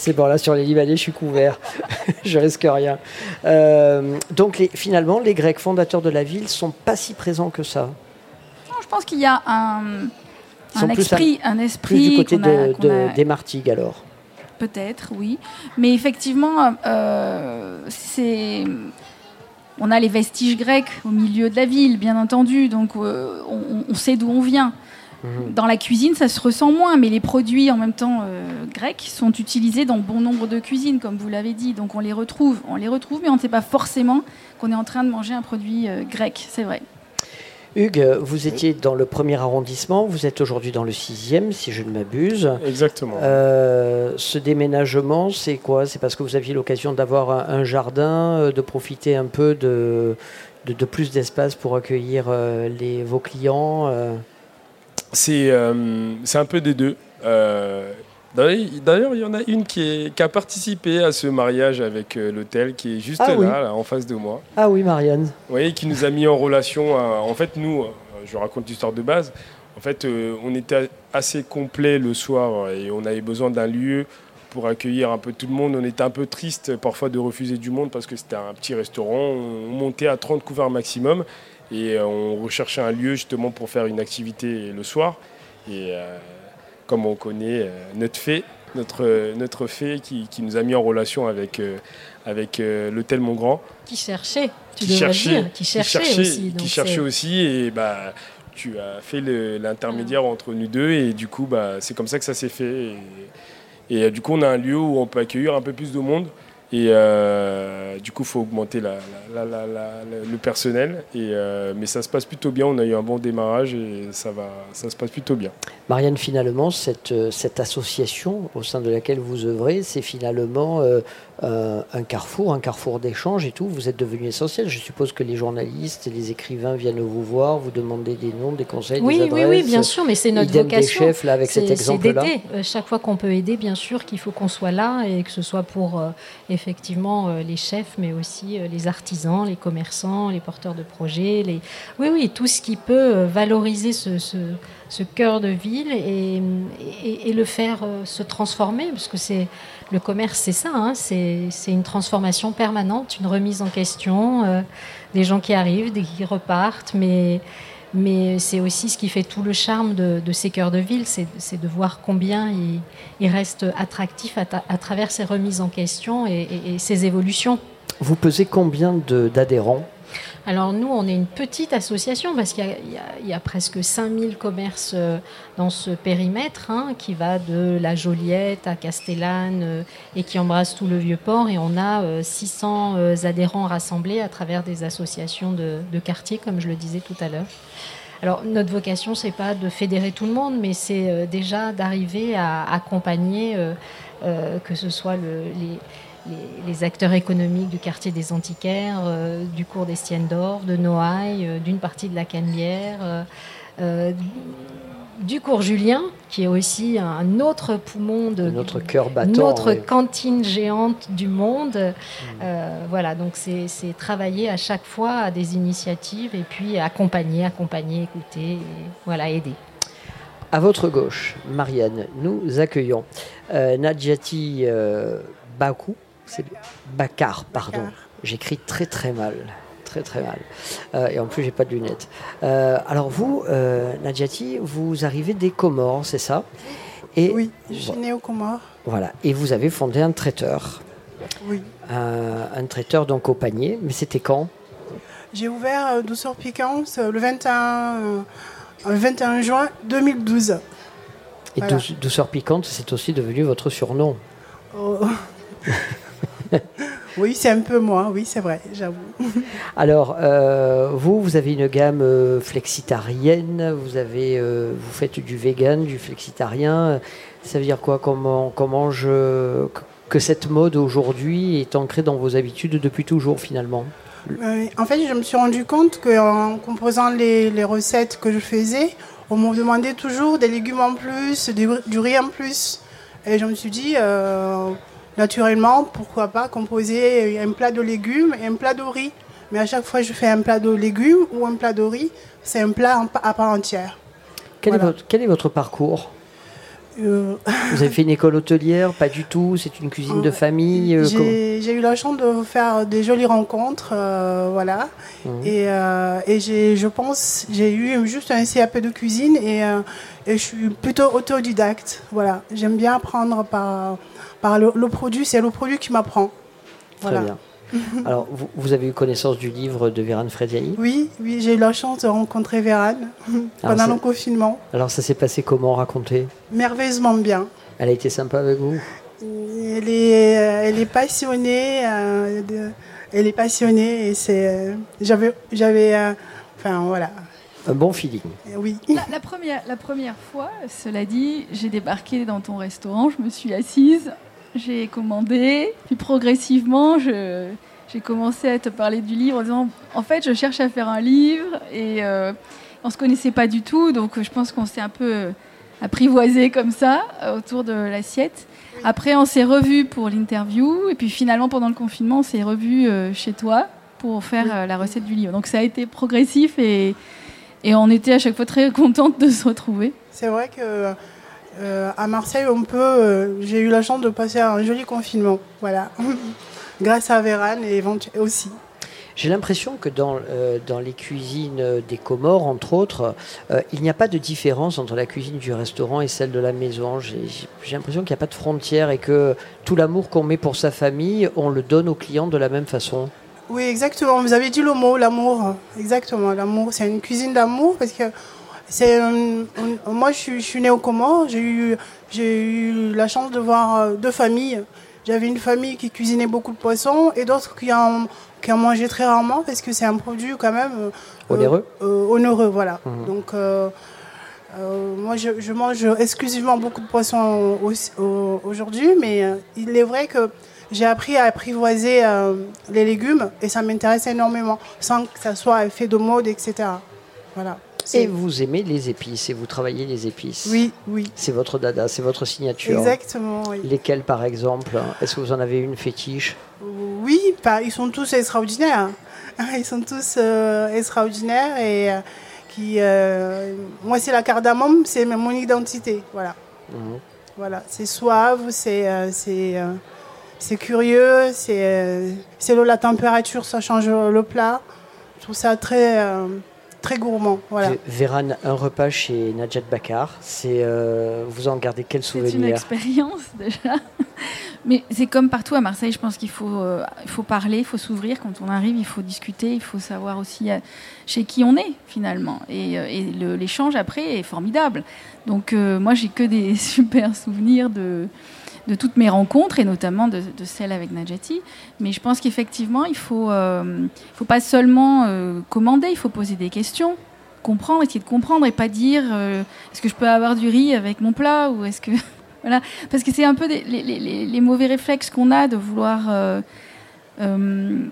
Speaker 2: c'est bon, là, sur les Libanais, je suis couvert. je risque rien. Euh, donc, finalement, les Grecs fondateurs de la ville sont pas si présents que ça.
Speaker 3: je pense qu'il y a un, esprit, un, esprit.
Speaker 2: du côté des Martigues, alors.
Speaker 3: Peut-être, oui. Mais effectivement, euh, c'est on a les vestiges grecs au milieu de la ville, bien entendu, donc euh, on, sait d'où on vient. Mhm. Dans la cuisine, ça se ressent moins, mais les produits en même temps euh, grecs sont utilisés dans bon nombre de cuisines, comme vous l'avez dit. Donc on les retrouve, on les retrouve, mais on ne sait pas forcément qu'on est en train de manger un produit euh, grec. C'est vrai.
Speaker 2: Hugues, vous étiez dans le premier arrondissement, vous êtes aujourd'hui dans le sixième, si je ne m'abuse.
Speaker 6: Exactement.
Speaker 2: Euh, ce déménagement, c'est quoi? C'est parce que vous aviez l'occasion d'avoir un, jardin, de profiter un peu de, de, plus d'espace pour accueillir les, vos clients
Speaker 6: euh, c'est un peu des deux. Euh, d'ailleurs, il y en a une qui, a participé à ce mariage avec euh, l'hôtel, qui est juste ah là, en face de moi.
Speaker 2: Ah oui, Marianne.
Speaker 6: Oui, qui nous a mis en relation. en fait, nous, je raconte l'histoire de base. En fait, on était assez complet le soir et on avait besoin d'un lieu pour accueillir un peu tout le monde. On était un peu triste parfois de refuser du monde parce que c'était un petit restaurant. On montait à 30 couverts maximum. Et euh, on recherchait un lieu justement pour faire une activité le soir. Et euh, comme on connaît euh, notre fée, notre, notre fée qui, qui, nous a mis en relation avec, avec l'hôtel Montgrand.
Speaker 4: Qui cherchait, tu qui cherchait, dire, qui cherchait, aussi.
Speaker 6: qui cherchait aussi. Et bah, tu as fait l'intermédiaire entre nous deux. Et du coup, bah, c'est comme ça que ça s'est fait. Et du coup, on a un lieu où on peut accueillir un peu plus de monde. Et euh, du coup, il faut augmenter le personnel. Euh, mais ça se passe plutôt bien. On a eu un bon démarrage et ça, se passe plutôt bien.
Speaker 2: Marianne, finalement, cette, cette association au sein de laquelle vous œuvrez, c'est finalement euh, euh, un carrefour, un carrefour d'échange et tout. Vous êtes devenu essentiel. Je suppose que les journalistes et les écrivains viennent vous voir, vous demander des noms, des conseils,
Speaker 4: oui,
Speaker 2: des adresses.
Speaker 4: Oui, oui, bien sûr, mais c'est notre vocation.
Speaker 2: Des chefs, là, avec cet exemple-là.
Speaker 4: Euh, chaque fois qu'on peut aider, bien sûr qu'il faut qu'on soit là et que ce soit pour euh, effectivement les chefs, mais aussi les artisans, les commerçants, les porteurs de projets. Les... Oui, oui, tout ce qui peut valoriser ce, ce, cœur de ville et, et, et le faire se transformer, parce que c'est le commerce, c'est ça, hein, c'est une transformation permanente, une remise en question, euh, des gens qui arrivent, qui repartent, mais, c'est aussi ce qui fait tout le charme de, ces cœurs de ville, c'est de voir combien ils, restent attractifs à, travers ces remises en question et ces évolutions.
Speaker 2: Vous pesez combien d'adhérents
Speaker 4: alors nous, on est une petite association parce qu'il y, a presque 5000 commerces euh, dans ce périmètre hein, qui va de la Joliette à Castellane euh, et qui embrasse tout le Vieux-Port. Et on a 600 euh, adhérents rassemblés à travers des associations de, quartier, comme je le disais tout à l'heure. Alors notre vocation, c'est pas de fédérer tout le monde, mais c'est déjà d'arriver à accompagner, que ce soit les les, acteurs économiques du quartier des Antiquaires, euh, du cours d'Estienne d'Or, de Noailles, euh, d'une partie de la Canebière, euh, du cours Julien, qui est aussi un autre poumon de
Speaker 2: notre cœur battant,
Speaker 4: notre cantine géante du monde. Hmm. voilà, donc c'est travailler à chaque fois à des initiatives et puis accompagner, accompagner, écouter, voilà, aider.
Speaker 2: À votre gauche, Marianne, nous accueillons Nadjati Bakou, c'est Bakar, pardon. J'écris très très mal. Très très mal. Euh, et en plus, j'ai pas de lunettes. Euh, alors vous, euh, Nadjati, vous arrivez des Comores, c'est ça?
Speaker 7: Et, Oui, je suis née aux Comores.
Speaker 2: Voilà. Et vous avez fondé un traiteur.
Speaker 7: Oui.
Speaker 2: un traiteur donc au panier. Mais c'était quand?
Speaker 7: J'ai ouvert Douceur Piquante le 21, 21 juin 2012.
Speaker 2: Et Douceur Piquante, c'est aussi devenu votre surnom. Oh.
Speaker 7: oui, c'est un peu moi, oui, c'est vrai, j'avoue.
Speaker 2: Alors, euh, vous, vous avez une gamme euh, flexitarienne, vous, avez, euh, vous faites du vegan, du flexitarien. Ça veut dire quoi? Comment, comment je, que cette mode aujourd'hui est ancrée dans vos habitudes depuis toujours, finalement?
Speaker 7: En fait, je me suis rendu compte qu'en composant les, les, recettes que je faisais, on me demandait toujours des légumes en plus, du, riz en plus. Et je me suis dit naturellement, pourquoi pas composer un plat de légumes et un plat de riz. Mais à chaque fois que je fais un plat de légumes ou un plat de riz, c'est un plat à part entière.
Speaker 2: Quel, est, votre, quel est votre parcours? Euh, Vous avez fait une école hôtelière Pas du tout C'est une cuisine de famille
Speaker 7: euh, J'ai eu la chance de faire des jolies rencontres, euh, voilà. Mmh. Et, et je pense, j'ai eu juste un CAP de cuisine et, et je suis plutôt autodidacte. Voilà, j'aime bien apprendre par par le, produit, c'est le produit qui m'apprend.
Speaker 2: Très bien. Alors, vous, avez eu connaissance du livre de Vérane Frediani?
Speaker 7: Oui, oui, j'ai eu la chance de rencontrer Vérane pendant le confinement.
Speaker 2: Alors, ça s'est passé comment Racontez?
Speaker 7: Merveilleusement bien.
Speaker 2: Elle a été sympa avec vous?
Speaker 7: Elle est, euh, elle est passionnée. Euh, elle est passionnée et c'est. Euh, j'avais, j'avais, enfin voilà.
Speaker 2: Un bon feeling.
Speaker 7: Oui.
Speaker 3: La, première, la première fois, cela dit, j'ai débarqué dans ton restaurant, je me suis assise, j'ai commandé, puis progressivement, j'ai commencé à te parler du livre en disant en fait, je cherche à faire un livre et euh, on se connaissait pas du tout, donc je pense qu'on s'est un peu apprivoisé comme ça euh, autour de l'assiette. Après, on s'est revus pour l'interview et puis finalement, pendant le confinement, on s'est revus euh, chez toi pour faire euh, la recette du livre. Donc ça a été progressif et, et on était à chaque fois très contente de se retrouver.
Speaker 7: C'est vrai que euh, à Marseille, on peut. Euh, j'ai eu la chance de passer un joli confinement, voilà, grâce à Vérane et aussi.
Speaker 2: J'ai l'impression que dans, euh, dans les cuisines des Comores, entre autres, il n'y a pas de différence entre la cuisine du restaurant et celle de la maison. J'ai l'impression qu'il n'y a pas de frontière et que tout l'amour qu'on met pour sa famille, on le donne aux clients de la même façon.
Speaker 7: Oui, exactement. Vous avez dit le mot, l'amour. Exactement, l'amour. C'est une cuisine d'amour parce que c'est, moi, je suis, je suis née au Comores. J'ai eu, j'ai eu la chance de voir deux familles. J'avais une famille qui cuisinait beaucoup de poissons et d'autres qui en, qui en mangeaient très rarement parce que c'est un produit quand même
Speaker 2: onéreux.
Speaker 7: onéreux, voilà. Mmh. Donc euh, moi, je, mange exclusivement beaucoup de poissons aujourd'hui, mais euh, il est vrai que j'ai appris à apprivoiser euh, les légumes et ça m'intéresse énormément, sans que ça soit effet de mode, etc. Voilà.
Speaker 2: Et vous aimez les épices et vous travaillez les épices
Speaker 7: Oui, oui.
Speaker 2: C'est votre dada, c'est votre signature.
Speaker 7: Exactement, oui.
Speaker 2: Lesquelles, par exemple Est-ce que vous en avez une fétiche?
Speaker 7: Oui, ils sont tous extraordinaires. Ils sont tous extraordinaires et qui, euh, moi, c'est la cardamome, c'est mon identité. Voilà. Mhm. Voilà, c'est suave, c'est euh, c'est euh, c'est curieux, c'est c'est la température, ça change le plat. Je trouve ça très très gourmand. Voilà.
Speaker 2: Véran, un repas chez Najat Bakar, c'est vous en gardez quel souvenir
Speaker 3: C'est une expérience déjà. Mais c'est comme partout à Marseille, je pense qu'il faut, euh, il faut parler, il faut s'ouvrir. Quand on arrive, il faut discuter, il faut savoir aussi euh, chez qui on est finalement. Et, euh, l'échange après est formidable. Donc moi, j'ai que des super souvenirs de, de toutes mes rencontres et notamment de, de celle avec Najati. Mais je pense qu'effectivement, il faut, faut pas seulement commander, il faut poser des questions comprendre, essayer de comprendre et pas dire est-ce que je peux avoir du riz avec mon plat ou est-ce que voilà, parce que c'est un peu les, mauvais réflexes qu'on a de vouloir euh, euh,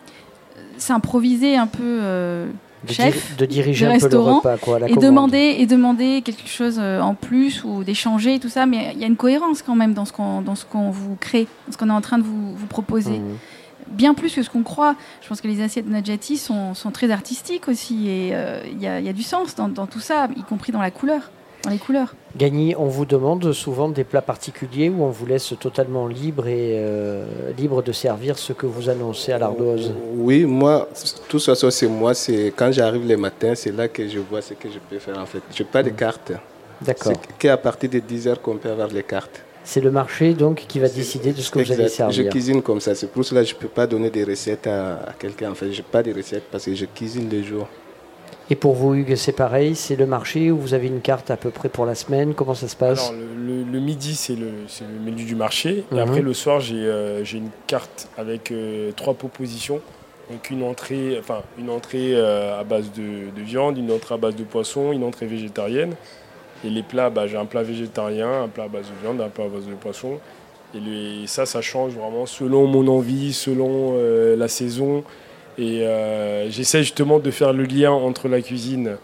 Speaker 3: s'improviser un peu euh, chef
Speaker 2: de, diriger un peu le repas, quoi,
Speaker 3: et demander et demander quelque chose en plus ou d'échanger et tout ça. Mais il y a une cohérence quand même dans ce qu'on dans ce qu'on vous crée, dans ce qu'on est en train de vous, vous proposer. Mmh. Bien plus que ce qu'on croit. Je pense que les assiettes Najati sont, sont très artistiques aussi et il y, y, a du sens dans, dans tout ça, y compris dans la couleur les couleurs.
Speaker 2: Gagny, on vous demande souvent des plats particuliers où on vous laisse totalement libre et euh, libre de servir ce que vous annoncez à l'ardoise
Speaker 5: Oui, moi, tout ça, c'est moi. C'est quand j'arrive le matin, c'est là que je vois ce que je peux faire en fait. Je n'ai pas de cartes.
Speaker 2: D'accord.
Speaker 5: C'est qu'à partir de 10 heures qu'on peut avoir les cartes.
Speaker 2: C'est le marché donc qui va décider de ce que vous allez servir.
Speaker 5: Je cuisine comme ça. C'est pour cela que je ne peux pas donner des recettes à, à quelqu'un. En fait, je n'ai pas de recettes parce que je cuisine les jours.
Speaker 2: Et pour vous, Hugues, c'est pareil C'est le marché où vous avez une carte à peu près pour la semaine? Comment ça se passe?
Speaker 6: Alors, le, midi, c'est le, le, menu du marché. Et mhm. après, le soir, j'ai euh, une carte avec euh, trois propositions. Donc, une entrée, enfin, une entrée euh, à base de, viande, une entrée à base de poisson, une entrée végétarienne. Et les plats, bah, j'ai un plat végétarien, un plat à base de viande, un plat à base de poisson. Et, ça, ça change vraiment selon mon envie, selon la saison. Et euh, j'essaie justement de faire le lien entre la cuisine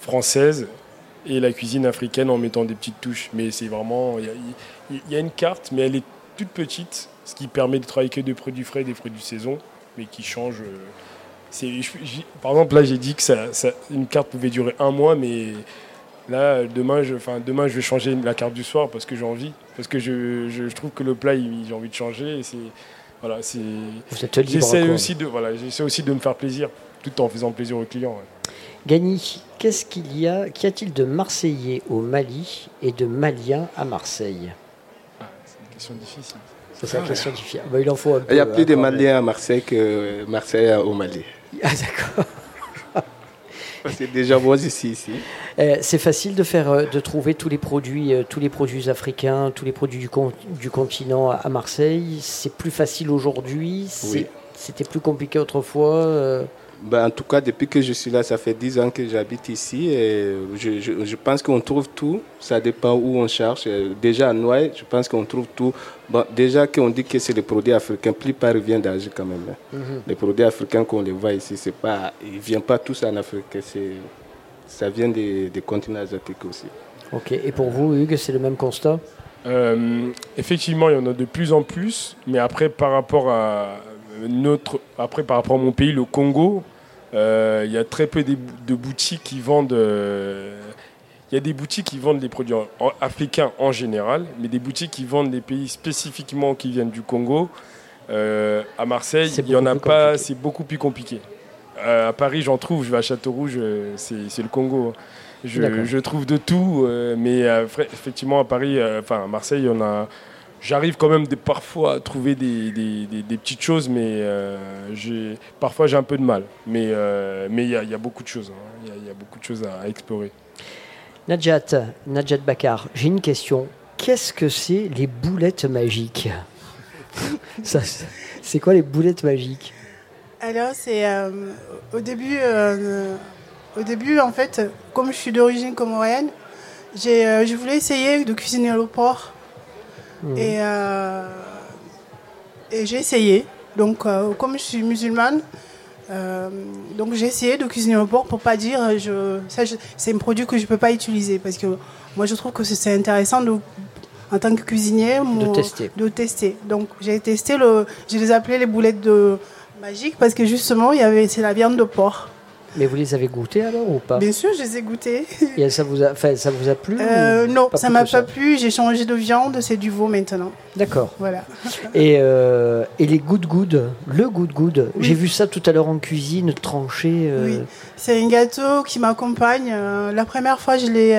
Speaker 6: française et la cuisine africaine en mettant des petites touches. Mais c'est vraiment. Il y, a une carte, mais elle est toute petite, ce qui permet de travailler que des produits frais, des produits saison, mais qui change. Euh, par exemple, là, j'ai dit que ça, une carte pouvait durer un mois, mais là, demain je, enfin, demain, je vais changer la carte du soir parce que j'ai envie. Parce que je, je, trouve que le plat, j'ai envie de changer. Et voilà, c'est. J'essaie aussi de voilà, j'essaie aussi de me faire plaisir, tout en faisant plaisir aux clients.
Speaker 2: Gany, qu'est-ce qu'il y a Qu'y a-t-il de Marseillais au Mali et de Maliens à Marseille?
Speaker 6: Ah, C'est une question difficile.
Speaker 2: C'est une question difficile. Bah, il en faut
Speaker 5: Il y a plus de Maliens à Marseille que Marseille au Mali.
Speaker 2: Ah d'accord.
Speaker 5: C'est déjà moi ici. ici.
Speaker 2: Euh, c'est facile de faire, euh, de trouver tous les produits, euh, tous les produits africains, tous les produits du, du continent à Marseille. C'est plus facile aujourd'hui. C'était plus compliqué autrefois.
Speaker 5: Ben, en tout cas, depuis que je suis là, ça fait 10 ans que j'habite ici et je, je, pense qu'on trouve tout. Ça dépend où on cherche. Déjà à Noailles, je pense qu'on trouve tout. Bon, déjà qu'on dit que c'est des produits africains, plupart viennent d'Asie quand même. Hein. Mhm. Les produits africains qu'on les voit ici, c'est pas, ils ne viennent pas tous en Afrique. Ça vient des, des continents asiatiques aussi.
Speaker 2: Ok. Et pour vous, Hugues, c'est le même constat?
Speaker 6: Euh, Effectivement, il y en a de plus en plus. Mais après, par rapport à notre, après, par rapport à mon pays, le Congo, euh, il y a très peu de, boutiques qui vendent. Euh, il y a des boutiques qui vendent des produits africains en général, mais des boutiques qui vendent des pays spécifiquement qui viennent du Congo. Euh, à Marseille, il n'y en a pas, c'est beaucoup plus compliqué. à Paris, j'en trouve, je vais à Château-Rouge, c'est le Congo. Je, je, trouve de tout, mais effectivement, à Paris, enfin à Marseille, il y en a J'arrive quand même parfois à trouver des, petites choses, mais euh, parfois j'ai un peu de mal. Mais euh, il y, a beaucoup de choses. Hein. Il y, a beaucoup de choses à, explorer.
Speaker 2: Najat, Najat Bakar, j'ai une question. Qu'est-ce que c'est les boulettes magiques Ça, C'est quoi les boulettes magiques?
Speaker 7: Alors, c'est euh, au début, euh, au début, en fait, comme je suis d'origine comorienne, j'ai, euh, je voulais essayer de cuisiner le porc.
Speaker 2: Mhm.
Speaker 7: Et, euh, et j'ai essayé. Donc, euh, comme je suis musulmane, euh, donc j'ai essayé de cuisiner le porc pour pas dire, je, ça, je- c'est un produit que je peux pas utiliser parce que moi je trouve que c'est- intéressant de, en tant que cuisinier, mon-
Speaker 2: tester.
Speaker 7: de tester. Donc j'ai testé le, je les appelais les boulettes de magique parce que justement il y avait c'est la viande de porc.
Speaker 2: Mais vous les avez goûtées alors ou pas
Speaker 7: Bien sûr, je les ai goûtées.
Speaker 2: Et ça vous a, enfin, ça vous a plu
Speaker 7: Euh, non, ça m'a pas plu. J'ai changé de viande, c'est du veau maintenant.
Speaker 2: D'accord.
Speaker 7: Voilà.
Speaker 2: Et, euh, et les good good, le good good, j'ai vu ça tout à l'heure en cuisine, tranché. euh,
Speaker 7: Oui, c'est un gâteau qui m'accompagne. La première fois, je l'ai,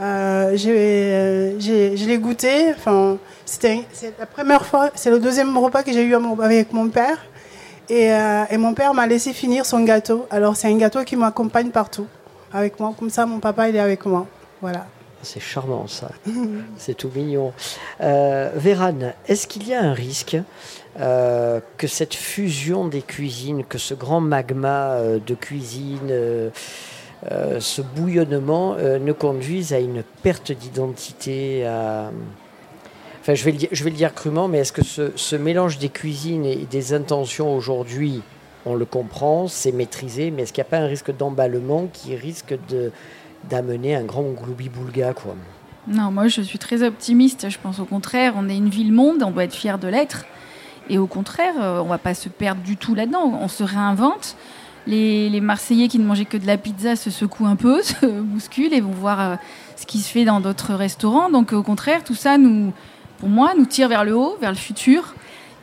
Speaker 7: euh, je l'ai goûté. Enfin, c'était, la première fois, c'est le deuxième repas que j'ai eu avec mon père. Et, euh, et mon père m'a laissé finir son gâteau. Alors, c'est un gâteau qui m'accompagne partout avec moi. Comme ça, mon papa, est avec moi. Voilà.
Speaker 2: C'est charmant ça. C'est tout mignon. Euh, Vérane, est-ce qu'il y a un risque euh, que cette fusion des cuisines, que ce grand magma euh, de cuisine, ce bouillonnement ne conduise à une perte d'identité. Enfin, je vais, le je vais le dire crûment, mais est-ce que ce, mélange des cuisines et des intentions aujourd'hui, on le comprend, c'est maîtrisé, mais est-ce qu'il n'y a pas un risque d'emballement qui risque d'amener un grand gloubi-boulga, quoi?
Speaker 3: Non, moi je suis très optimiste. Je pense au contraire, on est une ville-monde, on doit être fier de l'être. Et au contraire, euh, on va pas se perdre du tout là-dedans. On se réinvente. Les, les Marseillais qui ne mangeaient que de la pizza se secouent un peu, se bousculent et vont voir euh, ce qui se fait dans d'autres restaurants. Donc au contraire, tout ça, nous, pour moi, nous tire vers le haut, vers le futur.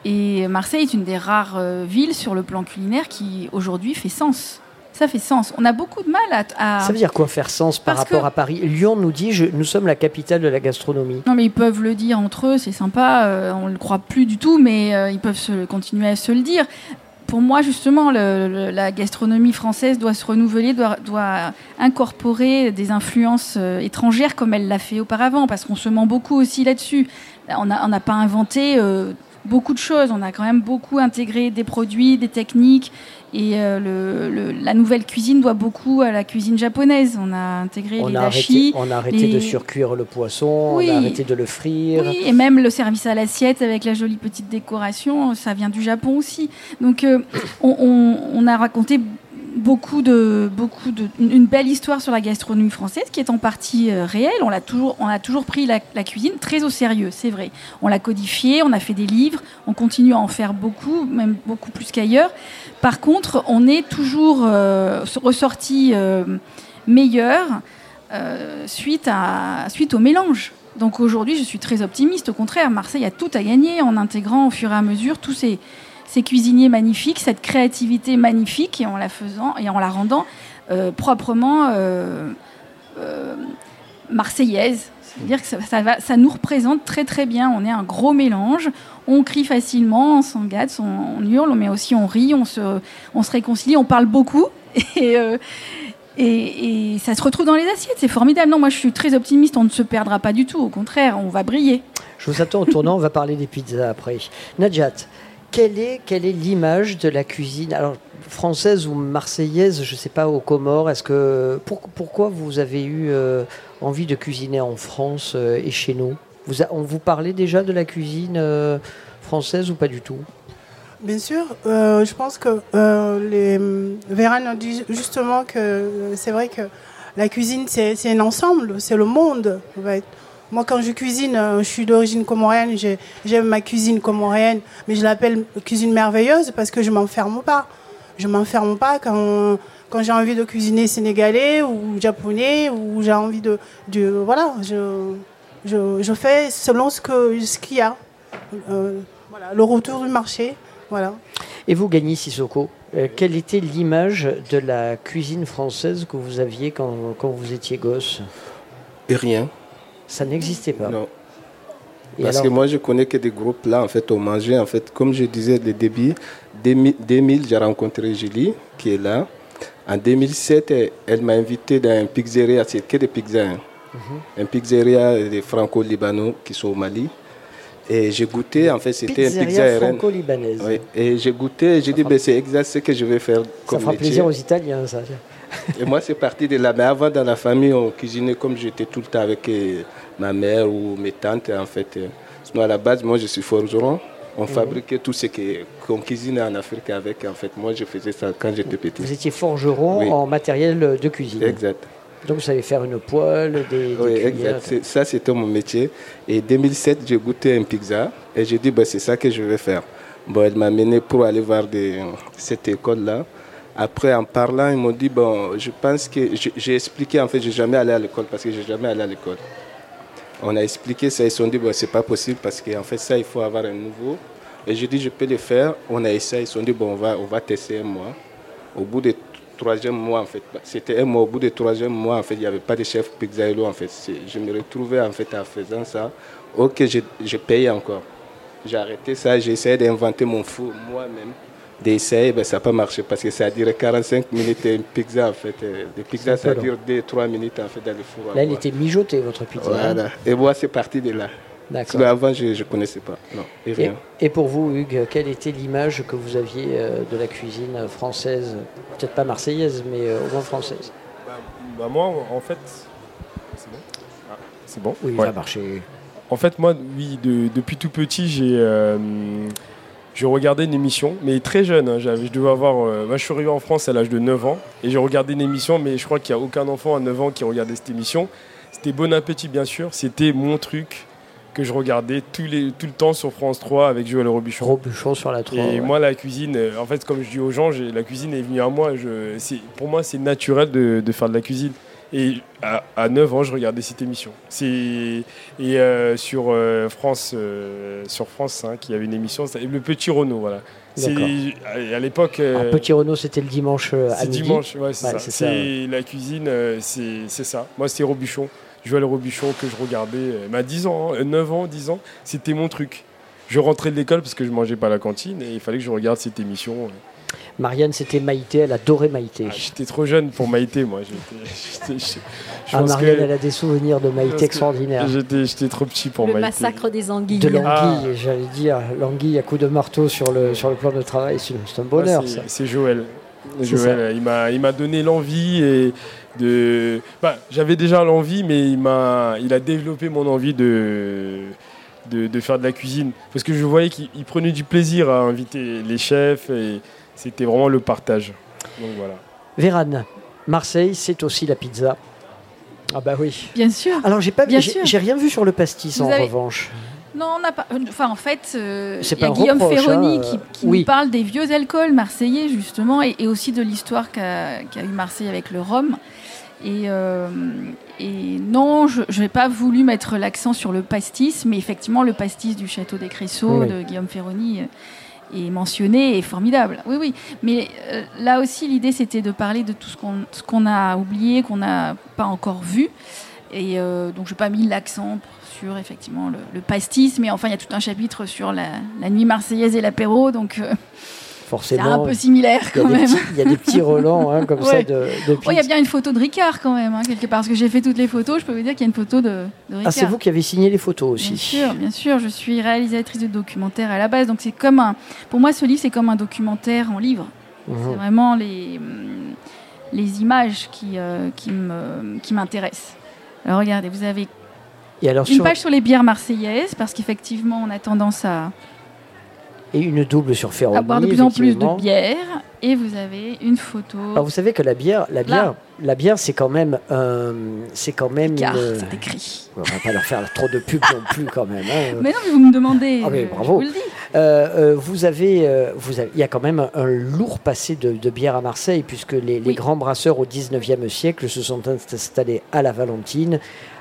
Speaker 3: Et Marseille est une des rares euh, villes sur le plan culinaire qui aujourd'hui fait sens. Ça fait sens. On a beaucoup de mal à. à-
Speaker 2: Ça veut dire quoi faire sens par
Speaker 3: Parce
Speaker 2: rapport
Speaker 3: que-
Speaker 2: à Paris? Lyon nous dit je- nous sommes la capitale de la gastronomie.
Speaker 3: Non, mais ils peuvent le dire entre eux, c'est sympa. euh, on le croit plus du tout, mais euh, ils peuvent se, continuer à se le dire. Pour moi, justement, le- le- la gastronomie française doit se renouveler, doit, doit incorporer des influences euh, étrangères comme elle l'a fait auparavant, parce qu'on se ment beaucoup aussi là-dessus. On n'a pas inventé euh, beaucoup de choses, on a quand même beaucoup intégré des produits, des techniques, et euh, le- le- la nouvelle cuisine doit beaucoup à la cuisine japonaise. On a intégré
Speaker 2: On
Speaker 3: les
Speaker 2: a,
Speaker 3: dashi,
Speaker 2: arrêté, on a arrêté de surcuire le poisson,
Speaker 3: Oui.
Speaker 2: on a arrêté de le frire.
Speaker 3: Oui, et même le service à l'assiette avec la jolie petite décoration, ça vient du Japon aussi. Donc euh, on, on- on a raconté beaucoup de, beaucoup de, une belle histoire sur la gastronomie française qui est en partie euh, réelle. On, l'a toujours, on a toujours pris la, cuisine très au sérieux, c'est vrai. On l'a codifiée, on a fait des livres, on continue à en faire beaucoup, même beaucoup plus qu'ailleurs. Par contre, on est toujours euh, ressorti euh, meilleur suite, à, suite au mélange. Donc aujourd'hui, je suis très optimiste. Au contraire, Marseille a tout à gagner en intégrant au fur et à mesure tous ces, ces cuisiniers magnifiques, cette créativité magnifique et en la faisant et en la rendant euh, proprement euh, euh, marseillaise. C'est-à-dire que ça, nous représente très très bien. On est un gros mélange. On crie facilement, on s'engage, on, on hurle, mais aussi on rit, on se, on se réconcilie, on parle beaucoup. Et ça se retrouve dans les assiettes. C'est formidable. Non, moi je suis très optimiste. On ne se perdra pas du tout. Au contraire, on va briller.
Speaker 2: Je vous attends au tournant, on va parler des pizzas après. Nadjat, quelle est, l'image de la cuisine française ou marseillaise, je ne sais pas, aux Comores Est-ce que, pour- Pourquoi vous avez eu euh, envie de cuisiner en France euh, et chez nous? On vous parlait déjà de la cuisine euh, française ou pas du tout?
Speaker 7: Bien sûr, je pense que les Véran a dit justement que c'est vrai que la cuisine c'est un ensemble, c'est le monde. Moi quand je cuisine, euh, je suis d'origine comorienne, j'ai- j'aime ma cuisine comorienne, mais je l'appelle cuisine merveilleuse parce que je m'enferme pas. Je m'enferme pas quand quand j'ai envie de cuisiner sénégalais ou japonais ou j'ai envie de, de voilà, je, je, je fais selon ce que ce qu'il y a. Euh, voilà, le retour du marché. Voilà.
Speaker 2: Et vous, Gagny Sissoko, euh, quelle était l'image de la cuisine française que vous aviez quand, quand vous étiez gosse?
Speaker 5: Et rien.
Speaker 2: Ça n'existait pas.
Speaker 5: Non.
Speaker 2: Et
Speaker 5: Parce
Speaker 2: alors-
Speaker 5: que moi, je connais que des groupes là, en fait, on mangeait, en fait, comme je disais le début, 2000, 2000, j'ai rencontré Julie, qui est là. En 2007, elle m'a invité dans une pizzeria, c'est que des pizzas. Hein. Mhm. Une pizzeria des franco-libanais qui sont au Mali. Et j'ai goûté, en fait, c'était une pizza
Speaker 2: franco-libanaise.
Speaker 5: Oui. Et j'ai goûté, j'ai dit, ben, c'est exact ce que je vais faire comme
Speaker 2: Ça fera plaisir aux Italiens, ça.
Speaker 5: Et moi, c'est parti de là. Mais avant, dans la famille, on cuisinait comme j'étais tout le temps avec euh, ma mère ou mes tantes, en fait. Sinon, à la base, moi, je suis forgeron. On mhm. fabriquait tout ce qu'on cuisinait en Afrique avec. En fait, moi, je faisais ça quand j'étais petit.
Speaker 2: Vous étiez forgeron en matériel de cuisine
Speaker 5: Exact.
Speaker 2: Donc vous savez faire une poêle, des,
Speaker 5: Oui, exact. Ça, c'était mon métier. Et 2007, j'ai goûté un pizza et j'ai dit, bah, c'est ça que je vais faire. Bon, elle m'a mené pour aller voir cette école-là. Après, en parlant, ils m'ont dit, bon, je pense que... J'ai expliqué, en fait, je n'ai jamais allé à l'école parce que je n'ai jamais allé à l'école. On a expliqué ça, ils se sont dit, bon, c'est pas possible parce qu'en fait, ça, il faut avoir un nouveau. Et j'ai dit, je peux le faire. On a essayé, ils se sont dit, bon, on va, on va tester un mois. Au bout de troisième mois, en fait. C'était un mois. Au bout du troisième mois, en fait, il n'y avait pas de chef pizzaïlo, en fait. Je me retrouvais, en fait, en faisant ça. Ok, je, je payais encore. J'ai arrêté ça, j'ai essayé d'inventer mon four moi-même. D'essayer, ben, ça n'a pas marché parce que ça a duré 45 minutes et une pizza, en fait. Des pizzas, ça dure 2-3 minutes, en fait, dans le four.
Speaker 2: Là, elle était mijotée, votre pizza.
Speaker 5: Hein. Voilà. Et moi, c'est parti de là. D'accord. Avant, je ne connaissais pas. Non,
Speaker 2: et, et, pour vous, Hugues, quelle était l'image que vous aviez euh, de la cuisine française? Peut-être pas marseillaise, mais euh, au moins française
Speaker 6: bah, bah, Moi, en fait. C'est bon
Speaker 2: ah, C'est bon Oui, ça a marché.
Speaker 6: En fait, moi, oui, depuis tout petit, j'ai. Euh, je regardais une émission, mais très jeune. Hein, je devais avoir. moi, je suis arrivé en France à l'âge de 9 ans et j'ai regardé une émission, mais je crois qu'il n'y a aucun enfant à 9 ans qui regardait cette émission. C'était Bon Appétit, bien sûr. C'était mon truc que je regardais tout, les, tout le temps sur France 3 avec Joël Robuchon.
Speaker 2: Robuchon sur la 3.
Speaker 6: Et moi, la cuisine, euh, en fait, comme je dis aux gens, la cuisine est venue à moi. Je, pour moi, c'est naturel de, de, faire de la cuisine. Et à, à, 9 ans, je regardais cette émission. Et euh, sur, euh, France, sur France 5, il y avait une émission, Le Petit Renault. Voilà. À, l'époque.
Speaker 2: Petit Renault, c'était le dimanche à
Speaker 6: midi. dimanche, ouais, c'est ça. La cuisine, c'est ça. Moi, c'est Robuchon. Joël Robuchon que je regardais, à 10 ans, 9 hein, ans, 10 ans, c'était mon truc. Je rentrais de l'école parce que je mangeais pas à la cantine et il fallait que je regarde cette émission.
Speaker 2: Marianne, c'était Maïté, elle adorait Maïté.
Speaker 6: Ah, j'étais trop jeune pour Maïté, moi.
Speaker 2: ah, Marianne, elle a des souvenirs de Maïté extraordinaires.
Speaker 6: J'étais trop petit pour Maïté.
Speaker 4: Le massacre des anguilles.
Speaker 2: De l'anguille, ah. j'allais dire. L'anguille à coups de marteau sur le, sur le plan de travail, c'est un bonheur.
Speaker 6: c'est Joël. Joël, il m'a donné l'envie et de. Bah, J'avais déjà l'envie, mais il m'a, il a développé mon envie de, de, faire de la cuisine parce que je voyais qu'il prenait du plaisir à inviter les chefs et c'était vraiment le partage. Donc voilà.
Speaker 2: Vérane, Marseille, c'est aussi la pizza. Ah bah oui.
Speaker 3: Bien sûr.
Speaker 2: Alors j'ai pas, j'ai rien vu sur le pastis en revanche.
Speaker 3: Non, on n'a pas. Enfin, en fait, euh, il y a Guillaume Ferroni hein, qui, nous parle des vieux alcools marseillais, justement, et, aussi de l'histoire qu'a eu Marseille avec le rhum. Et, euh, et non, je n'ai pas voulu mettre l'accent sur le pastis, mais effectivement, le pastis du château des Cressaux de Guillaume Ferroni euh, est mentionné et formidable. Oui, oui. Mais là aussi, l'idée, c'était de parler de tout ce qu'on a oublié, qu'on n'a pas encore vu. Et donc, je n'ai pas mis l'accent sur effectivement le, pastis, mais enfin il y a tout un chapitre sur la, nuit marseillaise et l'apéro, donc euh,
Speaker 2: forcément
Speaker 3: c'est un peu similaire quand même.
Speaker 2: Il y a des petits relents hein, comme ça de.
Speaker 3: Il y a bien une photo de Ricard quand même hein, quelque part, parce que j'ai fait toutes les photos, je peux vous dire qu'il y a une photo de, Ricard.
Speaker 2: Ah c'est vous qui avez signé les photos aussi.
Speaker 3: Bien sûr, bien sûr, je suis réalisatrice de documentaire à la base, donc c'est comme un, pour moi ce livre c'est comme un documentaire en livre. Mhm. C'est vraiment les les images qui, euh, qui m'intéressent. Alors regardez, vous avez une page sur les bières marseillaises, parce qu'effectivement, on a tendance à.
Speaker 2: Et une double sur Ferroni. À
Speaker 3: boire de plus en plus de bières. Et vous avez une photo.
Speaker 2: Alors vous savez que la bière, la bière, la bière, c'est quand même, c'est quand même.
Speaker 3: Car c'est écrit.
Speaker 2: On va pas leur faire trop de pub non plus quand même. Hein.
Speaker 3: Mais non, mais vous me demandez.
Speaker 2: Ah, mais bravo. vous le dis. Euh, euh, vous avez, euh, vous avez, il y a quand même un, lourd passé de, bière à Marseille puisque les, les grands brasseurs au 19e siècle se sont installés à la Valentine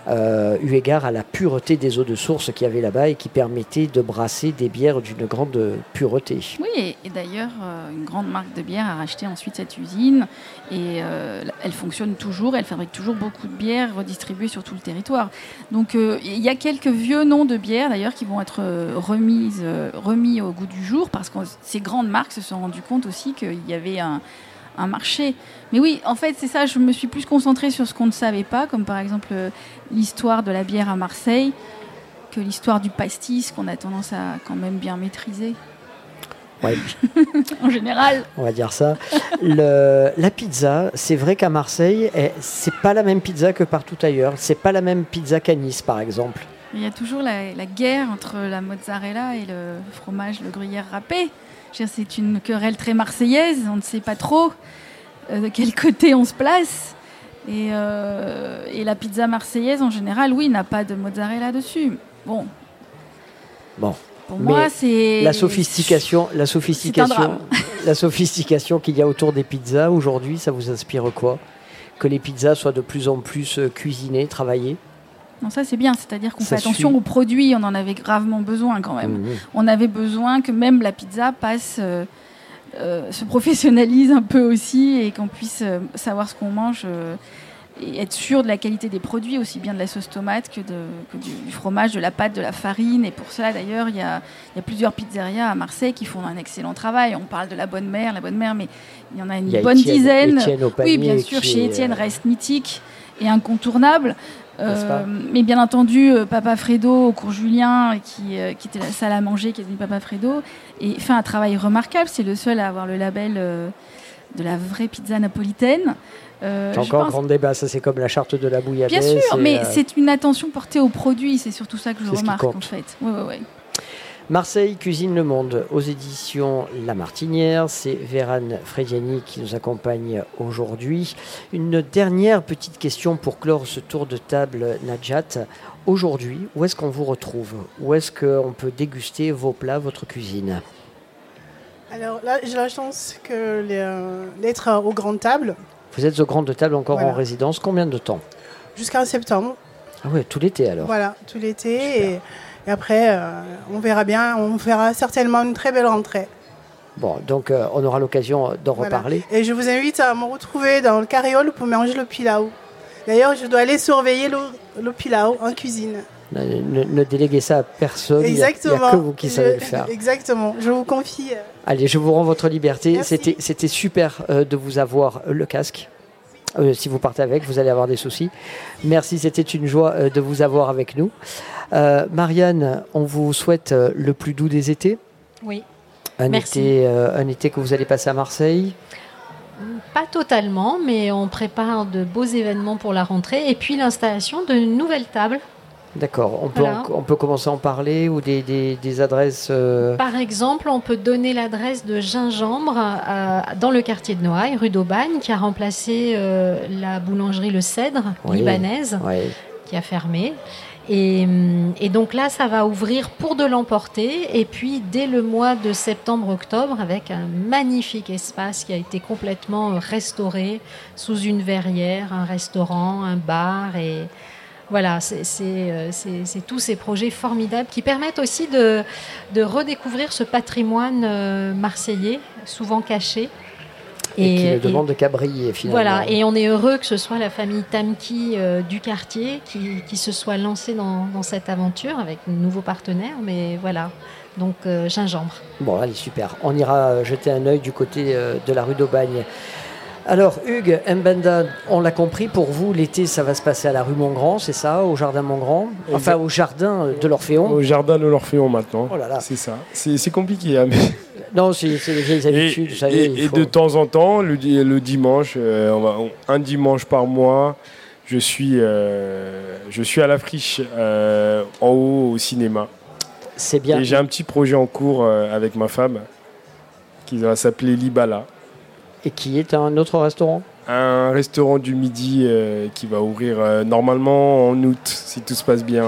Speaker 2: euh, eu égard à la pureté des eaux de source qu'il y avait là-bas et qui permettait de brasser des bières d'une grande pureté.
Speaker 3: Oui, et, d'ailleurs, euh, une grande marque de bière a racheté ensuite cette usine et euh, elle fonctionne toujours, elle fabrique toujours beaucoup de bières redistribuées sur tout le territoire. Donc il y a quelques vieux noms de bières d'ailleurs qui vont être remises, remis au goût du jour parce que ces grandes marques se sont rendues compte aussi qu'il y avait un un marché. Mais oui, en fait, c'est ça, je me suis plus concentrée sur ce qu'on ne savait pas, comme par exemple euh, l'histoire de la bière à Marseille, que l'histoire du pastis, qu'on a tendance à quand même bien maîtriser.
Speaker 2: Ouais.
Speaker 3: en général.
Speaker 2: On va dire ça. Le- la pizza, c'est vrai qu'à Marseille, eh, c'est pas la même pizza que partout ailleurs. C'est pas la même pizza qu'à Nice, par exemple.
Speaker 3: Il y a toujours la, la guerre entre la mozzarella et le fromage, le gruyère râpé. C'est une querelle très marseillaise, on ne sait pas trop euh, de quel côté on se place. Et, euh, et la pizza marseillaise, en général, oui, n'a pas de mozzarella dessus. Bon,
Speaker 2: Bon,
Speaker 3: pour
Speaker 2: Mais
Speaker 3: moi, c'est...
Speaker 2: la sophistication, la sophistication, la sophistication qu'il y a autour des pizzas aujourd'hui, ça vous inspire quoi? Que les pizzas soient de plus en plus euh, cuisinées, travaillées?
Speaker 3: Non, ça c'est bien, c'est-à-dire qu'on
Speaker 2: Ça
Speaker 3: fait attention
Speaker 2: suit.
Speaker 3: aux produits, on en avait gravement besoin quand même. On avait besoin que même la pizza passe, euh, euh, se professionnalise un peu aussi et qu'on puisse euh, savoir ce qu'on mange et être sûr de la qualité des produits, aussi bien de la sauce tomate que, de, que du, du fromage, de la pâte, de la farine. Et pour cela, d'ailleurs, il y a, il y a plusieurs pizzerias à Marseille qui font un excellent travail. On parle de la bonne mère, la bonne mère, mais il y en a une
Speaker 2: Il y a
Speaker 3: bonne dizaine. Oui, bien sûr, chez Étienne reste mythique et incontournable. Euh, mais bien entendu, euh, Papa Fredo au cours Julien, qui, euh, qui était la salle à manger, qui est devenu Papa Fredo, et fait un travail remarquable. C'est le seul à avoir le label de la vraie pizza napolitaine.
Speaker 2: C'est encore
Speaker 3: pense-
Speaker 2: grand débat. Ça, c'est comme la charte de la bouillabaisse.
Speaker 3: Bien sûr, mais c'est une attention portée aux produits, c'est surtout ça que je remarque en fait. Ouais, ouais, ouais.
Speaker 2: Marseille cuisine le monde aux éditions La Martinière. C'est Vérane Frediani qui nous accompagne aujourd'hui. Une dernière petite question pour clore ce tour de table, Najat. Aujourd'hui, où est-ce qu'on vous retrouve? Où est-ce qu'on peut déguster vos plats, votre cuisine?
Speaker 7: Alors là, j'ai la chance que les, euh, d'être aux grandes tables
Speaker 2: Vous êtes aux grandes tables encore
Speaker 7: Voilà.
Speaker 2: en résidence. Combien de temps?
Speaker 7: Jusqu'en septembre.
Speaker 2: Ah ouais, tout l'été alors.
Speaker 7: Voilà, tout l'été. Et, et après, euh, on verra bien. On fera certainement une très belle rentrée.
Speaker 2: Bon, donc euh, on aura l'occasion d'en
Speaker 7: Voilà.
Speaker 2: reparler.
Speaker 7: Et je vous invite à me retrouver dans le carriole pour manger le pilau. D'ailleurs, je dois aller surveiller le, le pilau en cuisine.
Speaker 2: Ne, déléguez ça à personne. A- Il n'y a, que vous qui
Speaker 7: Je-
Speaker 2: savez le faire.
Speaker 7: Exactement. Je vous confie.
Speaker 2: Allez, je vous rends votre liberté. C'était, super euh, de vous avoir euh, le casque. Si vous partez avec, vous allez avoir des soucis. Merci, c'était une joie de vous avoir avec nous. Euh, Marianne, on vous souhaite euh, le plus doux des étés.
Speaker 4: Oui.
Speaker 2: Un
Speaker 4: Merci.
Speaker 2: été, euh, un été que vous allez passer à Marseille.
Speaker 4: Pas totalement, mais on prépare de beaux événements pour la rentrée et puis l'installation de nouvelles tables.
Speaker 2: D'accord. On peut,
Speaker 4: Voilà.
Speaker 2: en- on peut commencer à en parler ou des, des- des adresses. euh,
Speaker 4: Par exemple, on peut donner l'adresse de Gingembre euh, dans le quartier de Noailles, rue d'Aubagne, qui a remplacé euh, la boulangerie Le Cèdre
Speaker 2: Oui.
Speaker 4: libanaise, qui a fermé. Et, hum, et donc là, ça va ouvrir pour de l'emporter. Et puis, dès le mois de septembre-octobre, avec un magnifique espace qui a été complètement euh, restauré sous une verrière, un restaurant, un bar. Et voilà, c'est euh, tous ces projets formidables qui permettent aussi de, de redécouvrir ce patrimoine euh, marseillais, souvent caché.
Speaker 2: Et, qui ne
Speaker 4: et-
Speaker 2: demande qu'à briller finalement.
Speaker 4: voilà, et on est heureux que ce soit la famille Tamki euh, du quartier qui, qui se soit lancée dans, dans cette aventure avec de nouveaux partenaires, mais voilà, donc euh, gingembre.
Speaker 2: Bon, allez, super. On ira jeter un œil du côté euh, de la rue d'Aubagne. Alors, Hugues, Mbenda, on l'a compris, pour vous, l'été, ça va se passer à la rue Montgrand, c'est ça, au jardin Montgrand Enfin, au jardin de l'Orphéon.
Speaker 6: Au jardin de l'Orphéon maintenant.
Speaker 2: Oh là là.
Speaker 6: C'est ça. C'est compliqué. hein, mais-
Speaker 2: Non, c'est les vieilles
Speaker 6: Et,
Speaker 2: habitudes, vous savez.
Speaker 6: et- et
Speaker 2: faut-
Speaker 6: de temps en temps, le, di- le dimanche, euh, on va- on- un dimanche par mois, je suis, euh, je suis à la friche euh, en haut au cinéma.
Speaker 2: C'est bien.
Speaker 6: Et j'ai un petit projet en cours avec ma femme qui va s'appeler Libala.
Speaker 2: Et qui est un autre restaurant
Speaker 6: Un restaurant du midi euh, qui va ouvrir euh, normalement en août, si tout se passe bien.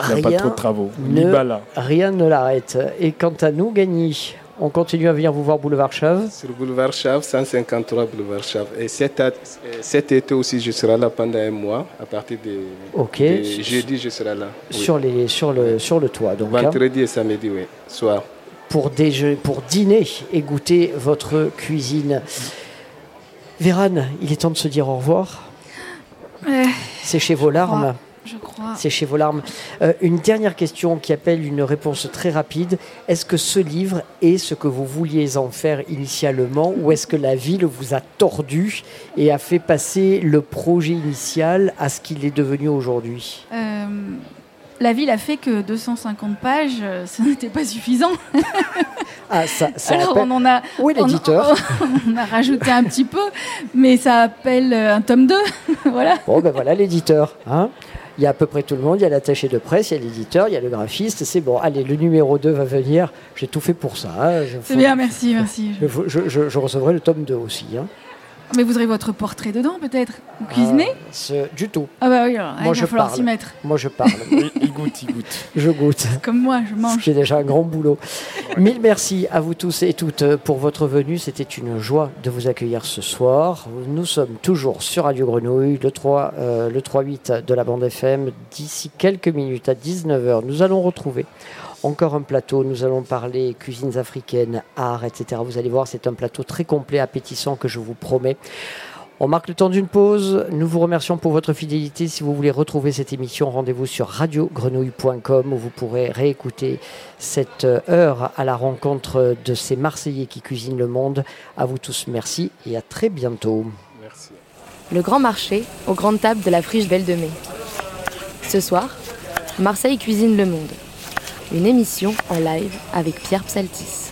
Speaker 6: Il n'y a pas
Speaker 2: Rien
Speaker 6: trop de travaux.
Speaker 2: ne-. Rien ne l'arrête. Et quant à nous, Gagny, on continue à venir vous voir boulevard Chave.
Speaker 5: Sur le boulevard Chave, 153 boulevard Chave. Et cet, été aussi, je serai là pendant un mois. À partir de, jeudi, je serai là. Oui.
Speaker 2: Sur, les, sur, le, sur le toit. Donc, hein,
Speaker 5: Vendredi et samedi, oui, soir.
Speaker 2: Pour, déje- pour dîner et goûter votre cuisine. Vérane, il est temps de se dire au revoir.
Speaker 3: Euh,
Speaker 2: Séchez vos larmes.
Speaker 3: je crois.
Speaker 2: Vos larmes. Euh, une dernière question qui appelle une réponse très rapide. Est-ce que ce livre est ce que vous vouliez en faire initialement ou est-ce que la ville vous a tordu et a fait passer le projet initial à ce qu'il est devenu aujourd'hui?
Speaker 3: Euh, la ville a fait que 250 pages, euh, ça n'était pas suffisant.
Speaker 2: Ah, ça, ça
Speaker 3: Alors
Speaker 2: appelle-
Speaker 3: on en a,
Speaker 2: Où est
Speaker 3: on-
Speaker 2: l'éditeur
Speaker 3: on a rajouté un petit peu, mais ça appelle euh, un tome 2. voilà.
Speaker 2: Bon, ben voilà l'éditeur. hein. il y a à peu près tout le monde. Il y a l'attaché de presse, il y a l'éditeur, il y a le graphiste. C'est bon. Allez, le numéro 2 va venir. J'ai tout fait pour ça. hein.
Speaker 3: C'est bien, merci, merci.
Speaker 2: Je, je- je- je recevrai le tome 2 aussi. hein.
Speaker 3: Mais vous aurez votre portrait dedans, peut-être Vous cuisinez
Speaker 2: Ah, du tout.
Speaker 3: Ah bah oui, alors,
Speaker 2: moi,
Speaker 3: il
Speaker 2: je
Speaker 3: va falloir s'y mettre.
Speaker 2: Moi, je parle.
Speaker 6: Il, goûte, il goûte.
Speaker 2: je goûte.
Speaker 3: Comme moi, je mange.
Speaker 2: J'ai déjà un grand boulot. Mille merci à vous tous et toutes pour votre venue. C'était une joie de vous accueillir ce soir. Nous sommes toujours sur Radio Grenouille, le 3, euh, le 3-8 de la bande FM. D'ici quelques minutes à 19h, nous allons retrouver encore un plateau. Nous allons parler cuisines africaines, art, etc. Vous allez voir, c'est un plateau très complet, appétissant que je vous promets. On marque le temps d'une pause. Nous vous remercions pour votre fidélité. Si vous voulez retrouver cette émission, rendez-vous sur radiogrenouille.com où vous pourrez réécouter cette heure à la rencontre de ces Marseillais qui cuisinent le monde. À vous tous, merci et à très bientôt.
Speaker 6: Merci.
Speaker 1: Le grand marché aux grandes tables de la friche Belle de Mai. Ce soir, Marseille cuisine le monde. Une émission en live avec Pierre Psaltis.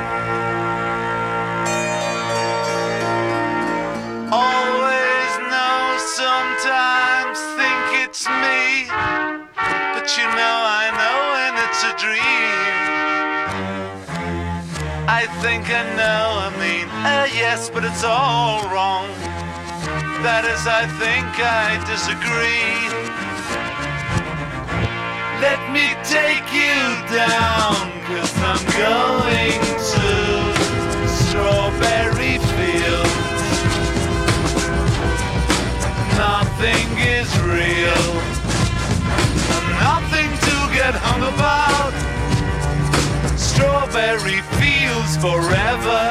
Speaker 8: Sometimes think it's me. But you know, I know when it's a dream. I think I know, I mean, uh, yes, but it's all wrong. That is, I think I disagree. Let me take you down, cause I'm going to Strawberry nothing is real. Nothing to get hung about. Strawberry fields forever.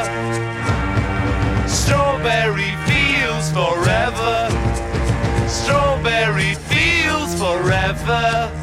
Speaker 8: Strawberry fields forever. Strawberry fields forever.